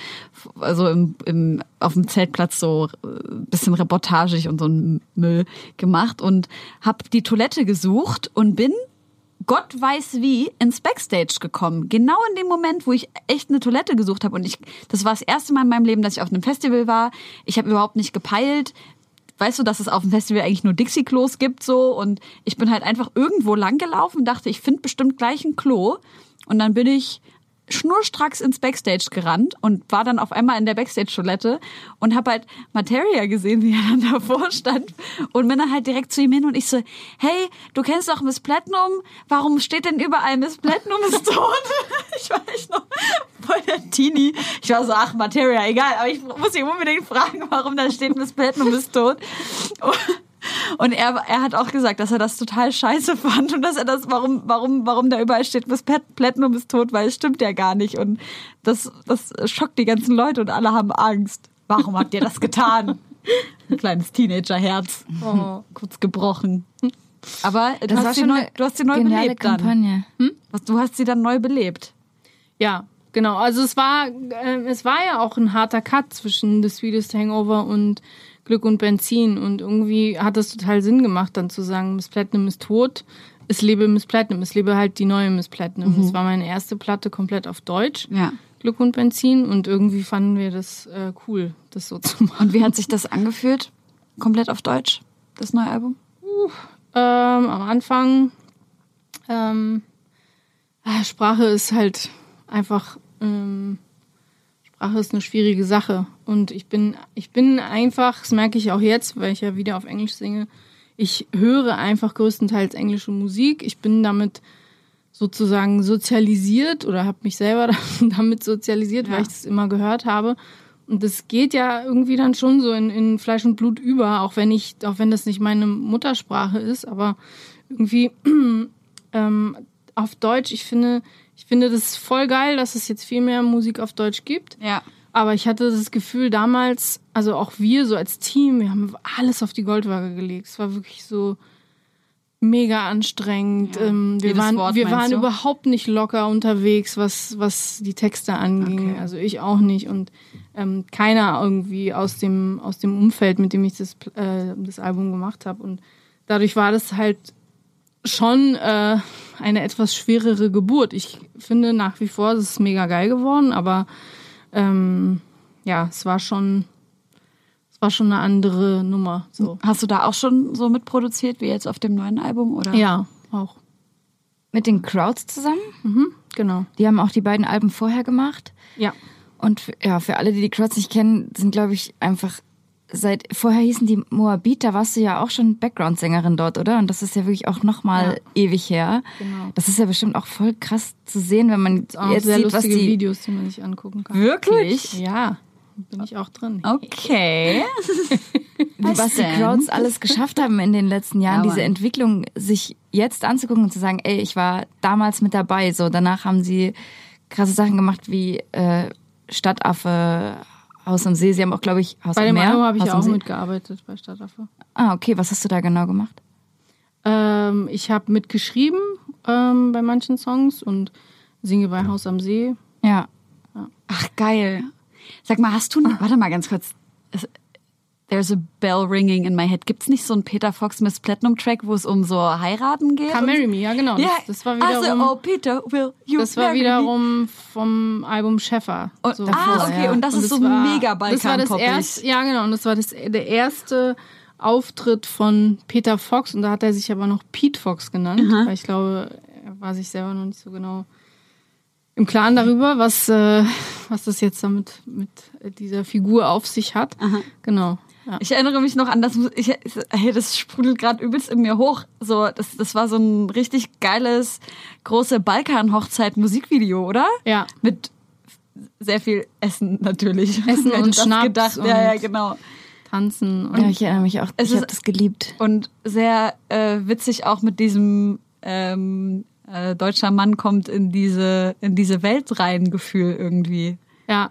S2: also im, im, auf dem Zeltplatz so ein bisschen reportagig und so ein Müll gemacht und habe die Toilette gesucht und bin Gott weiß wie ins Backstage gekommen. Genau in dem Moment, wo ich echt eine Toilette gesucht habe. Und ich, das war das erste Mal in meinem Leben, dass ich auf einem Festival war. Ich habe überhaupt nicht gepeilt. Weißt du, dass es auf dem Festival eigentlich nur Dixie-Klos gibt so? Und ich bin halt einfach irgendwo lang gelaufen, dachte, ich finde bestimmt gleich ein Klo. Und dann bin ich schnurstracks ins Backstage gerannt und war dann auf einmal in der Backstage-Toilette und habe halt Materia gesehen, wie er dann [LAUGHS] davor stand und bin dann halt direkt zu ihm hin und ich so, hey, du kennst doch Miss Platinum, warum steht denn überall Miss Platinum ist tot? [LAUGHS] Ich war echt noch voll der Teenie. Ich war so, ach, Materia, egal, aber ich muss ihn unbedingt fragen, warum da steht Miss Platinum ist tot. Und er, er hat auch gesagt, dass er das total scheiße fand und dass er das, warum, warum, warum da überall steht, Plat- Platinum ist tot, weil es stimmt ja gar nicht. Und das, das schockt die ganzen Leute und alle haben Angst. Warum habt ihr das getan? Ein kleines Teenagerherz.
S4: Oh.
S2: Kurz gebrochen. Aber du,
S3: Das
S2: hast sie neu, du hast sie neu belebt dann.
S3: Kampagne.
S2: Was, Du hast sie dann neu belebt.
S4: Ja, genau. Also es war, äh, es war ja auch ein harter Cut zwischen The Sweetest Hangover und Glück und Benzin. Und irgendwie hat es total Sinn gemacht, dann zu sagen, Miss Platinum ist tot. Es lebe Miss Platinum. Es lebe halt die neue Miss Platinum. Das war meine erste Platte komplett auf Deutsch.
S2: Ja.
S4: Glück und Benzin. Und irgendwie fanden wir das äh, cool, das so zu machen.
S2: Und wie hat sich das angefühlt? Komplett auf Deutsch, das neue Album?
S4: Ähm, am Anfang, ähm, ah, Sprache ist halt einfach, ähm, Sprache ist eine schwierige Sache. Und ich bin, ich bin einfach, das merke ich auch jetzt, weil ich ja wieder auf Englisch singe, ich höre einfach größtenteils englische Musik. Ich bin damit sozusagen sozialisiert oder habe mich selber [LAUGHS] damit sozialisiert,
S2: Ja.
S4: weil ich das immer gehört habe. Und das geht ja irgendwie dann schon so in, in Fleisch und Blut über, auch wenn ich, auch wenn das nicht meine Muttersprache ist, aber irgendwie [CLEARS THROAT] ähm, auf Deutsch, ich finde, ich finde das voll geil, dass es jetzt viel mehr Musik auf Deutsch gibt.
S2: Ja.
S4: aber ich hatte das Gefühl damals, also auch wir so als Team, wir haben alles auf die Goldwaage gelegt. Es war wirklich so mega anstrengend.
S2: Ja.
S4: Ähm, wir
S2: Jedes
S4: waren,
S2: Wort,
S4: wir waren
S2: du?
S4: überhaupt nicht locker unterwegs, was, was die Texte anging.
S2: Okay.
S4: Also ich auch nicht und ähm, keiner irgendwie aus dem, aus dem Umfeld, mit dem ich das, äh, das Album gemacht habe. Und dadurch war das halt schon äh, eine etwas schwerere Geburt. Ich finde nach wie vor, es ist mega geil geworden, aber ähm, ja, es war schon, es war schon eine andere Nummer. So.
S2: Hast du da auch schon so mitproduziert wie jetzt auf dem neuen Album? Oder?
S4: Ja, auch.
S3: Mit den Crowds zusammen.
S4: Mhm, genau.
S3: Die haben auch die beiden Alben vorher gemacht.
S4: Ja.
S3: Und ja, für alle, die die Crowds nicht kennen, sind, glaube ich, einfach seit vorher hießen die Moabit, da warst du ja auch schon Background-Sängerin dort, oder? Und das ist ja wirklich auch nochmal ewig her.
S4: Genau.
S3: Das ist ja bestimmt auch voll krass zu sehen, wenn man
S4: Auch
S3: jetzt
S4: sehr
S3: sieht, was
S4: lustige
S3: die
S4: Videos, die man sich angucken kann.
S2: Wirklich?
S4: Ja, bin ich auch drin.
S2: Okay. [LAUGHS]
S3: was die
S2: denn?
S3: Crowds alles geschafft haben in den letzten Jahren,
S2: Ja,
S3: diese. Entwicklung sich jetzt anzugucken und zu sagen, ey, ich war damals mit dabei. So, danach haben sie krasse Sachen gemacht wie äh, Stadtaffe, Haus am See. Sie haben auch, glaube ich, Haus
S4: Bei
S3: am
S4: dem
S3: Meer.
S4: Album habe ich ja auch
S3: See.
S4: mitgearbeitet bei Stadtaffe.
S3: Ah, okay. Was hast du da genau gemacht?
S4: Ähm, ich habe mitgeschrieben ähm, bei manchen Songs und singe bei Haus am See.
S3: Ja.
S2: Ach, geil. Sag mal, hast du, [LAUGHS] warte mal ganz kurz. Es- There's a bell ringing in my head. Gibt's nicht so einen Peter Fox Miss Platinum Track, wo es um so heiraten geht?
S4: Come
S2: und
S4: Marry? Me, ja genau.
S2: Ja,
S4: Das, das war wiederum,
S2: also, oh Peter, will you
S4: das war
S2: marry me?
S4: wiederum vom Album Schäffer.
S2: Und,
S4: So.
S2: ah, okay,
S3: ja.
S2: und das
S4: Und
S2: ist so
S4: war-
S2: mega
S4: Das war das erste, ja genau, und das war das, der erste Auftritt von Peter Fox und da hat er sich aber noch Pete Fox genannt, weil ich glaube, er war sich selber noch nicht so genau im Klaren darüber, was, äh, was das jetzt damit mit dieser Figur auf sich hat. Genau. Ja.
S2: Ich erinnere mich noch an das, ich, hey, das sprudelt gerade übelst in mir hoch. So, das, das war so ein richtig geiles, große Balkan-Hochzeit-Musikvideo, oder?
S4: ja.
S2: Mit sehr viel Essen natürlich.
S4: Essen [LAUGHS] und Schnaps
S2: gedacht?
S4: und-
S2: Ja, ja, genau.
S4: Tanzen und
S3: Ja, ich erinnere mich auch.
S2: Es
S3: ich
S2: ist-
S3: habe das geliebt.
S2: Und sehr äh, witzig auch mit diesem ähm, äh, deutscher Mann kommt in diese in diese Welt rein Gefühl irgendwie.
S4: Ja.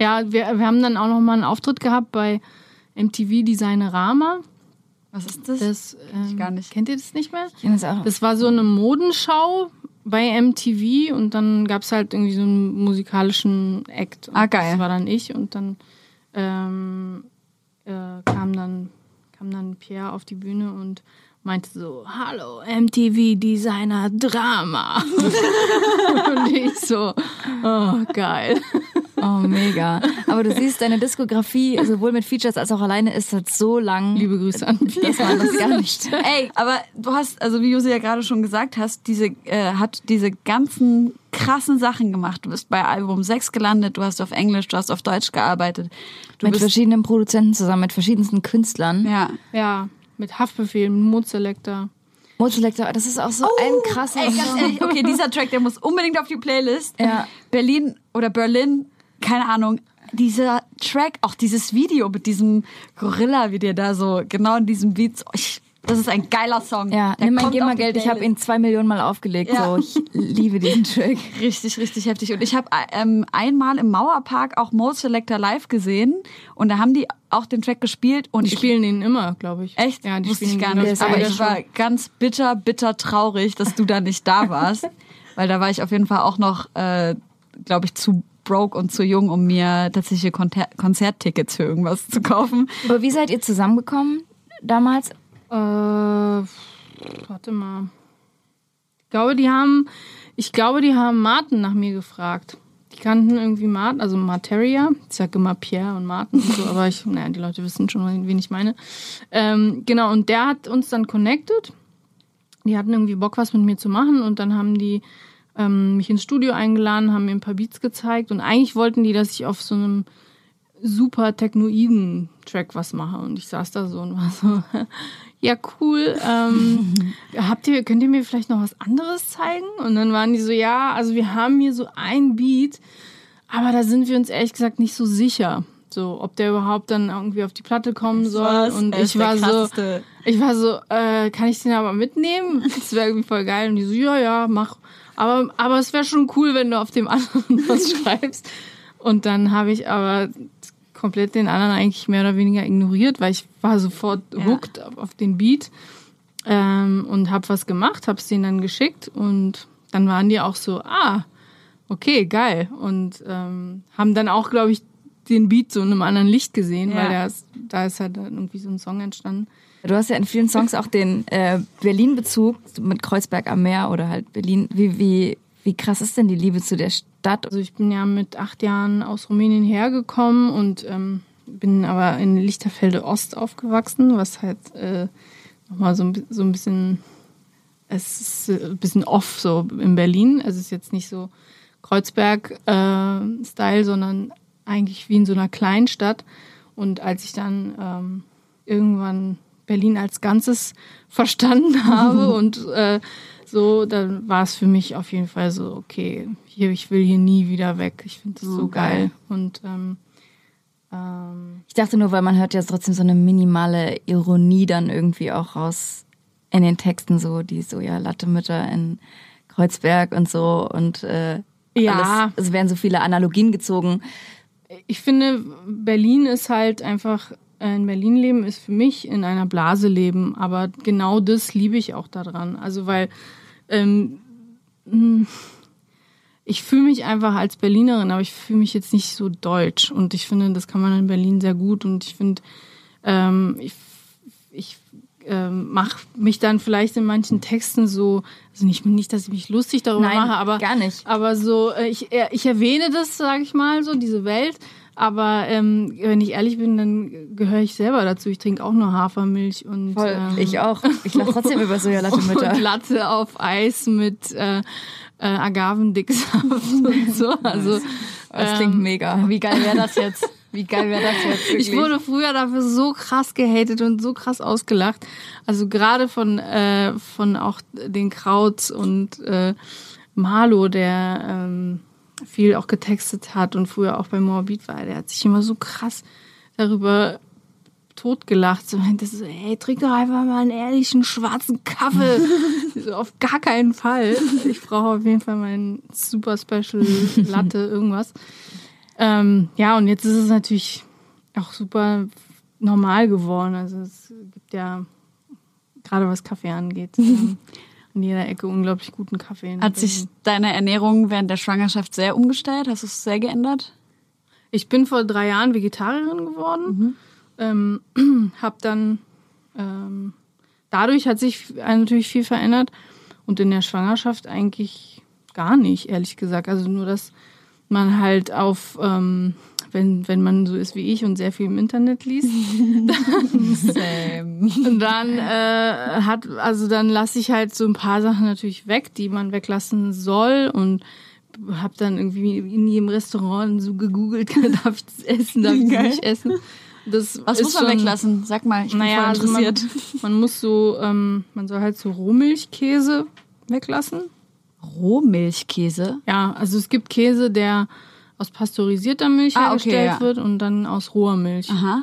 S4: Ja, wir, wir haben dann auch noch mal einen Auftritt gehabt bei MTV Designerama.
S2: Was ist das?
S4: Das ähm,
S2: gar nicht.
S4: Kennt ihr das nicht mehr?
S3: Ich kenne das auch.
S4: Das war so eine Modenschau bei MTV und dann gab es halt irgendwie so einen musikalischen Act.
S2: Ah, geil.
S4: Das war dann ich und dann ähm, äh, kam dann kam dann Pierre auf die Bühne und meinte so, hallo MTV Designer Drama. [LAUGHS] und ich so, oh geil.
S3: Oh, mega. Aber du siehst, deine Diskografie, sowohl mit Features als auch alleine, ist halt so lang.
S4: Liebe Grüße an
S3: dass man das gar nicht.
S2: Ey, aber du hast, also wie Josi ja gerade schon gesagt hast, diese, äh, hat diese ganzen krassen Sachen gemacht. Du bist bei Album 6 gelandet, du hast auf Englisch, du hast auf Deutsch gearbeitet. Du
S3: Mit
S2: bist,
S3: verschiedenen Produzenten zusammen, mit verschiedensten Künstlern.
S2: ja.
S4: Ja, mit Haftbefehl, mit Moodselector.
S3: Das ist auch so ein krasser
S2: Ey, ganz ehrlich, okay, dieser Track, der muss unbedingt auf die Playlist.
S3: Ja.
S2: Berlin oder Berlin, keine Ahnung. Dieser Track, auch dieses Video mit diesem Gorilla, wie der da so genau in diesem Beat, so, ich, das ist ein geiler Song.
S3: Ja,
S2: Der
S3: nimm mein GEMA-Geld, ich habe ihn zwei Millionen Mal aufgelegt.
S2: Ja.
S3: So, ich liebe diesen Track. [LAUGHS]
S2: Richtig, richtig heftig. Und ich habe ähm, einmal im Mauerpark auch Mo Selector live gesehen und da haben die auch den Track gespielt und
S4: Die
S2: ich
S4: spielen den immer, glaube ich.
S2: echt
S4: Ja, die
S2: wusste
S4: spielen
S2: ich gar nicht. Aber
S4: ich,
S2: war ganz bitter, bitter traurig, dass du da nicht da warst, [LAUGHS] weil da war ich auf jeden Fall auch noch, äh, glaube ich, zu broke und zu jung, um mir tatsächliche Konter Konzerttickets für irgendwas zu kaufen.
S3: Aber wie seid ihr zusammengekommen damals?
S4: Äh, warte mal. Ich glaube, die haben, ich glaube, die haben Martin nach mir gefragt. Die kannten irgendwie Martin, also Materia. Ich sage immer Pierre und Martin und so, aber ich, [LAUGHS] naja, die Leute wissen schon, wen ich meine. Ähm, genau, und der hat uns dann connected. Die hatten irgendwie Bock, was mit mir zu machen und dann haben die ähm, mich ins Studio eingeladen, haben mir ein paar Beats gezeigt und eigentlich wollten die, dass ich auf so einem super technoiden Track was mache und ich saß da so und war so, [LAUGHS] ja cool, ähm, [LAUGHS] habt ihr, könnt ihr mir vielleicht noch was anderes zeigen? Und dann waren die so, ja, also wir haben hier so ein Beat, aber da sind wir uns ehrlich gesagt nicht so sicher, so ob der überhaupt dann irgendwie auf die Platte kommen soll. Und ich war so, ich war so, äh, kann ich den aber mitnehmen? [LAUGHS] Das wäre irgendwie voll geil. Und die so, ja, ja, mach. Aber, aber es wäre schon cool, wenn du auf dem [LAUGHS] anderen was schreibst. Und dann habe ich aber komplett den anderen eigentlich mehr oder weniger ignoriert, weil ich war sofort
S3: Ja.
S4: hooked auf, den Beat ähm, und habe was gemacht, habe es denen dann geschickt und dann waren die auch so, ah, okay, geil und ähm, haben dann auch, glaube ich, den Beat so in einem anderen Licht gesehen,
S3: Ja.
S4: weil ist, da ist halt irgendwie so ein Song entstanden.
S3: Du hast ja in vielen Songs auch den äh, Berlin-Bezug mit Kreuzberg am Meer oder halt Berlin. Wie, wie, wie krass ist denn die Liebe zu der Stadt?
S4: Also ich bin ja mit acht Jahren aus Rumänien hergekommen und ähm, bin aber in Lichterfelde Ost aufgewachsen, was halt äh, nochmal so, ein so ein bisschen, es ist äh, ein bisschen off so in Berlin. Es ist jetzt nicht so Kreuzberg-Style, sondern eigentlich wie in so einer Kleinstadt. Und als ich dann ähm, irgendwann Berlin als Ganzes verstanden [LAUGHS] habe [LAUGHS] und äh, so, dann war es für mich auf jeden Fall so, okay, hier, ich will hier nie wieder weg. Ich finde das so
S3: Oh, geil.
S4: Und ähm, ähm,
S3: Ich dachte nur, weil man hört ja trotzdem so eine minimale Ironie dann irgendwie auch raus in den Texten, so die so, ja, Lattemütter in Kreuzberg und so und äh,
S4: Ja.
S3: alles, es werden so viele Analogien gezogen.
S4: ich finde, Berlin ist halt einfach, in Berlin leben ist für mich in einer Blase leben, aber genau das liebe ich auch daran. Also weil ähm, mh, ich fühle mich einfach als Berlinerin, aber ich fühle mich jetzt nicht so deutsch und ich finde, das kann man in Berlin sehr gut und ich finde, ähm, ich, ich ähm, mache mich dann vielleicht in manchen Texten so, also nicht, nicht, dass ich mich lustig darüber
S3: Nein,
S4: mache, aber
S3: gar nicht.
S4: aber so, äh, ich, äh, ich erwähne das, sage ich mal, so diese Welt. Aber ähm, wenn ich ehrlich bin, dann gehöre ich selber dazu. Ich trinke auch nur Hafermilch und
S3: Voll,
S4: ähm,
S3: ich auch. Ich lache trotzdem über Soja-Latte-Mütter. [LAUGHS]
S4: und Latte auf Eis mit äh, äh, Agavendicksaft [LAUGHS] und so. Also
S3: Das klingt mega.
S2: Wie geil wäre das jetzt? Wie geil wäre das jetzt?
S4: ich
S2: Wirklich?
S4: wurde früher dafür so krass gehatet und so krass ausgelacht. Also gerade von äh, von auch den Krauts und äh, Marlo, der ähm, viel auch getextet hat und früher auch bei Moabit war, der hat sich immer so krass darüber totgelacht. So meinte so, hey, trink doch einfach mal einen ehrlichen schwarzen Kaffee. [LAUGHS] So, auf gar keinen Fall. Ich brauche auf jeden Fall meinen super Special Latte, [LAUGHS] irgendwas. Ähm, ja, und jetzt ist es natürlich auch super normal geworden. Also es gibt ja, gerade was Kaffee angeht, [LAUGHS] ähm, in jeder Ecke unglaublich guten Kaffee.
S2: Hat sich deine Ernährung während der Schwangerschaft sehr umgestellt? Hast du es sehr geändert?
S4: Ich bin vor drei Jahren Vegetarierin geworden. Ähm, [CLEARS THROAT] hab dann ähm, dadurch hat sich natürlich viel verändert und in der Schwangerschaft eigentlich gar nicht, ehrlich gesagt. Also nur, dass man halt auf, ähm, wenn, wenn man so ist wie ich und sehr viel im Internet liest. [LAUGHS] Und dann äh, hat, also dann lasse ich halt so ein paar Sachen natürlich weg, die man weglassen soll und habe dann irgendwie in jedem Restaurant so gegoogelt, [LAUGHS] darf ich das essen, darf ich das nicht essen. Das
S2: Was muss man
S4: schon-
S2: weglassen? Sag mal, ich bin
S4: Naja,
S2: voll
S4: also man,
S2: interessiert. [LAUGHS]
S4: man muss so, ähm, man soll halt so Rohmilchkäse weglassen.
S2: Rohmilchkäse.
S4: Ja, also es gibt Käse, der aus pasteurisierter Milch
S2: Ah, okay,
S4: hergestellt
S2: ja.
S4: wird und dann aus roher Milch.
S2: Aha.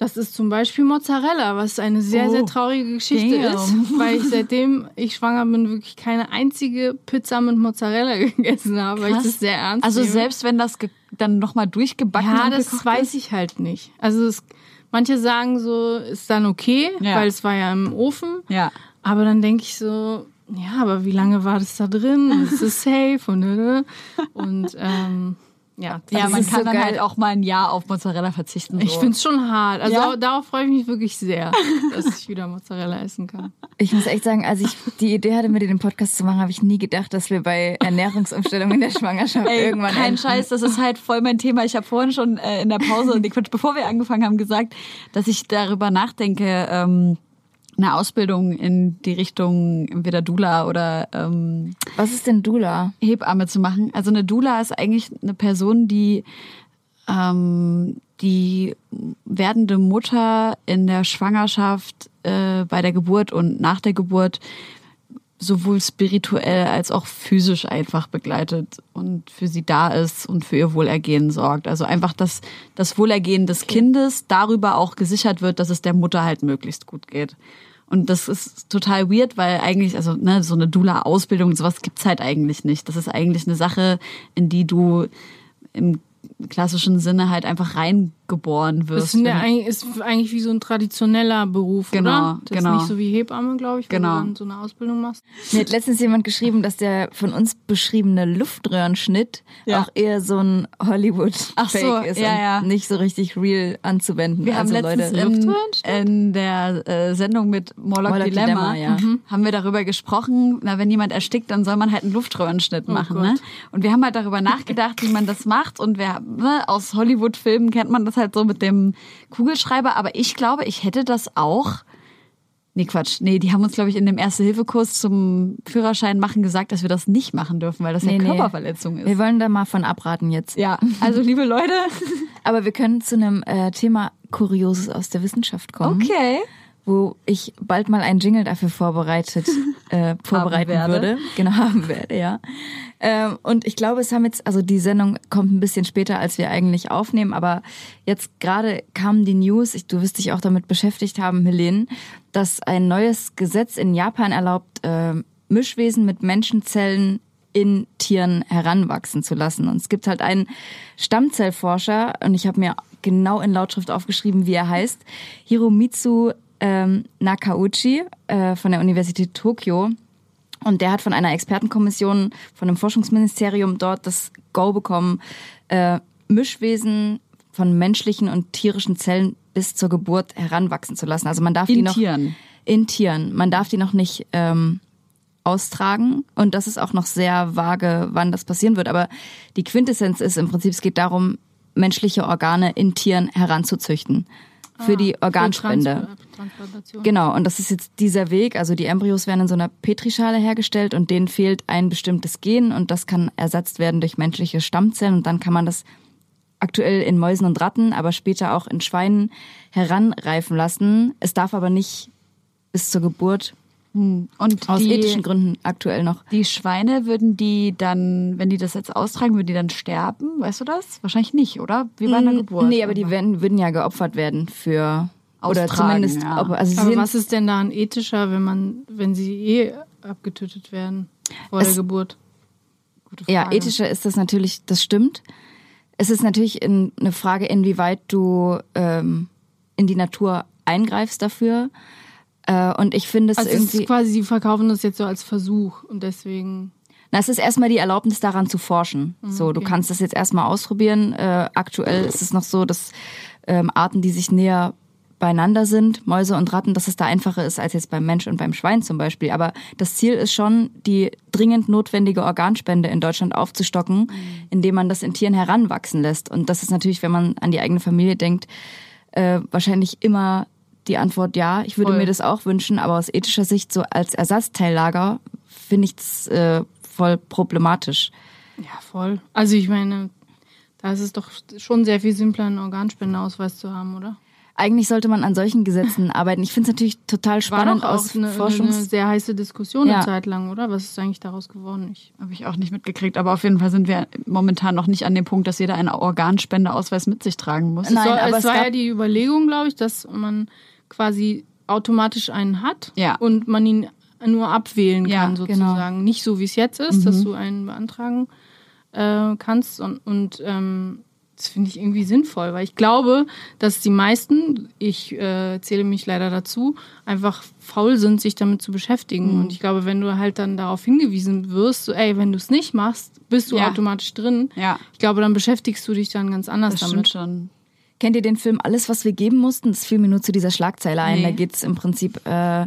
S4: Das ist zum Beispiel Mozzarella, was eine sehr,
S2: Oh,
S4: sehr traurige Geschichte
S2: damn.
S4: ist, weil ich seitdem ich schwanger bin, wirklich keine einzige Pizza mit Mozzarella [LAUGHS] gegessen habe, weil ich
S2: Krass.
S4: das sehr ernst
S2: Also
S4: nehme.
S2: selbst wenn das dann nochmal durchgebacken
S4: Ja, das
S2: gekocht
S4: weiß
S2: ist?
S4: ich halt nicht. Also es, manche sagen so, ist dann okay,
S2: Ja.
S4: weil es war ja im Ofen.
S2: Ja.
S4: Aber dann denke ich so, ja, aber wie lange war das da drin? [LAUGHS] Ist es safe? Und, äh, und ähm, ja,
S2: Ja,
S4: also
S2: man kann
S4: so
S2: dann
S4: geil.
S2: halt auch mal ein Jahr auf Mozzarella verzichten. So.
S4: Ich finde es schon hart. Also
S2: Ja?
S4: darauf freue ich mich wirklich sehr, [LAUGHS] dass ich wieder Mozzarella essen kann.
S3: Ich muss echt sagen, als ich die Idee hatte, mit dir den Podcast zu machen, habe ich nie gedacht, dass wir bei Ernährungsumstellung in der Schwangerschaft
S2: Ey,
S3: irgendwann
S2: kein
S3: enden.
S2: Scheiß, das ist halt voll mein Thema. Ich habe vorhin schon äh, in der Pause, nee, Quatsch, bevor wir angefangen haben, gesagt, dass ich darüber nachdenke, ähm, eine Ausbildung in die Richtung entweder Dula oder ähm,
S3: Was ist denn Dula?
S2: Hebamme zu machen. Also eine Dula ist eigentlich eine Person, die ähm, die werdende Mutter in der Schwangerschaft, äh, bei der Geburt und nach der Geburt sowohl spirituell als auch physisch einfach begleitet und für sie da ist und für ihr Wohlergehen sorgt. Also einfach, dass das Wohlergehen des Kindes darüber auch gesichert wird, dass es der Mutter halt möglichst gut geht. Und das ist total weird, weil eigentlich, also ne, so eine Dula-Ausbildung, sowas gibt's halt eigentlich nicht. Das ist eigentlich eine Sache, in die du im klassischen Sinne halt einfach reingeboren wirst.
S4: Das ja eigentlich, ist eigentlich wie so ein traditioneller Beruf,
S2: Genau,
S4: oder? Das
S2: genau.
S4: ist nicht so wie Hebamme, glaube ich, wo
S2: Genau.
S4: du dann so eine Ausbildung machst.
S3: Mir hat letztens jemand geschrieben, dass der von uns beschriebene Luftröhrenschnitt
S2: Ja.
S3: auch eher so ein Hollywood-Fake
S2: Ach so,
S3: ist
S2: ja,
S3: und
S2: ja.
S3: nicht so richtig real anzuwenden.
S2: Wir haben
S3: also
S2: letztens
S3: Leute,
S2: in,
S4: Luftröhrenschnitt?
S2: in der äh, Sendung mit Morlock,
S3: Morlock
S2: Dilemma,
S3: Dilemma, ja.
S2: mhm, haben wir darüber gesprochen, na, wenn jemand erstickt, dann soll man halt einen Luftröhrenschnitt machen.
S4: Gott.
S2: Ne? Und wir haben halt darüber nachgedacht, wie man das macht. Und wir, ne, aus Hollywood-Filmen kennt man das halt so mit dem Kugelschreiber. Aber ich glaube, ich hätte das auch. Nee, Quatsch. Nee, die haben uns, glaube ich, in dem Erste-Hilfe-Kurs zum Führerschein machen gesagt, dass wir das nicht machen dürfen, weil das
S3: Nee,
S2: ja
S3: nee.
S2: Körperverletzung ist.
S3: wir wollen da mal von abraten jetzt.
S2: Ja, also liebe Leute. [LAUGHS]
S3: Aber wir können zu einem äh, Thema Kurioses aus der Wissenschaft kommen.
S2: Okay.
S3: Wo ich bald mal einen Jingle dafür vorbereitet [LAUGHS] äh, vorbereiten würde. Genau, haben werde, ja. Ähm, und ich glaube, es haben jetzt, also die Sendung kommt ein bisschen später, als wir eigentlich aufnehmen, aber jetzt gerade kamen die News, ich, du wirst dich auch damit beschäftigt haben, Helene, dass ein neues Gesetz in Japan erlaubt, äh, Mischwesen mit Menschenzellen in Tieren heranwachsen zu lassen. Und es gibt halt einen Stammzellforscher, und ich habe mir genau in Lautschrift aufgeschrieben, wie er heißt, Hiromitsu ähm, Nakauchi äh, von der Universität Tokio. Und der hat von einer Expertenkommission, von einem Forschungsministerium dort das Go bekommen, äh, Mischwesen von menschlichen und tierischen Zellen bis zur Geburt heranwachsen zu lassen. Also man darf die
S2: In
S3: noch
S2: Tieren.
S3: in Tieren. Man darf die noch nicht ähm, austragen und das ist auch noch sehr vage, wann das passieren wird. Aber die Quintessenz ist im Prinzip, es geht darum, menschliche Organe in Tieren heranzuzüchten für die Organspende.
S4: Für Transplantation.
S3: Genau, und das ist jetzt dieser Weg. Also die Embryos werden in so einer Petrischale hergestellt und denen fehlt ein bestimmtes Gen und das kann ersetzt werden durch menschliche Stammzellen und dann kann man das aktuell in Mäusen und Ratten, aber später auch in Schweinen heranreifen lassen. Es darf aber nicht bis zur Geburt
S2: Und
S3: aus
S2: die,
S3: ethischen Gründen aktuell noch.
S2: Die Schweine würden die dann, wenn die das jetzt austragen, würden die dann sterben? Weißt du das? Wahrscheinlich nicht, oder? Wie bei einer Geburt.
S3: Mm, Nee, aber die werden, würden ja geopfert werden für oder
S2: Austragen,
S3: zumindest
S2: ja.
S3: ob, also
S4: Aber was ist denn daran ethischer, wenn man, wenn sie eh abgetötet werden vor
S3: Es-
S4: der Geburt? Gute
S3: Ja, ethischer ist das natürlich, das stimmt. Es ist natürlich in, eine Frage, inwieweit du ähm, in die Natur eingreifst dafür. Äh, und ich finde es
S4: Also
S3: irgendwie.
S4: ist quasi, sie verkaufen das jetzt so als Versuch und deswegen.
S3: Na, es ist erstmal die Erlaubnis daran zu forschen. So, du
S4: okay.
S3: kannst das jetzt erstmal ausprobieren. Äh, aktuell ist es noch so, dass ähm, Arten, die sich näher beieinander sind, Mäuse und Ratten, dass es da einfacher ist als jetzt beim Mensch und beim Schwein zum Beispiel. Aber das Ziel ist schon, die dringend notwendige Organspende in Deutschland aufzustocken, indem man das in Tieren heranwachsen lässt. Und das ist natürlich, wenn man an die eigene Familie denkt, äh, wahrscheinlich immer die Antwort ja. Ich würde
S4: Voll.
S3: mir das auch wünschen, aber aus ethischer Sicht so als Ersatzteillager finde ich es äh, voll problematisch.
S4: Ja, voll. Also ich meine, da ist es doch schon sehr viel simpler, einen Organspendeausweis zu haben, oder?
S3: Eigentlich sollte man an solchen Gesetzen [LAUGHS] arbeiten. Ich finde es natürlich total
S4: War
S3: spannend
S4: doch auch
S3: aus
S4: eine, eine sehr heiße Diskussion
S3: Ja.
S4: eine Zeit lang, oder? Was ist eigentlich daraus geworden?
S2: Habe ich auch nicht mitgekriegt, aber auf jeden Fall sind wir momentan noch nicht an dem Punkt, dass jeder einen Organspendeausweis mit sich tragen muss.
S3: Nein,
S4: so,
S3: aber
S4: es
S3: es
S4: war ja die Überlegung, glaube ich, dass man quasi automatisch einen hat
S2: Ja.
S4: und man ihn nur abwählen
S2: Ja,
S4: kann,
S3: genau.
S4: sozusagen. Nicht so, wie es jetzt ist, dass du einen beantragen äh, kannst. Und, und ähm, das finde ich irgendwie sinnvoll, weil ich glaube, dass die meisten, ich äh, zähle mich leider dazu, einfach faul sind, sich damit zu beschäftigen.
S2: Mhm.
S4: Und ich glaube, wenn du halt dann darauf hingewiesen wirst, so, ey, wenn du es nicht machst, bist du
S2: Ja.
S4: automatisch drin.
S2: Ja.
S4: Ich glaube, dann beschäftigst du dich dann ganz anders
S2: Das
S4: damit.
S2: stimmt schon.
S3: Kennt ihr den Film Alles, was wir geben mussten? Das fiel mir nur zu dieser Schlagzeile ein.
S2: Nee.
S3: Da geht es im Prinzip äh,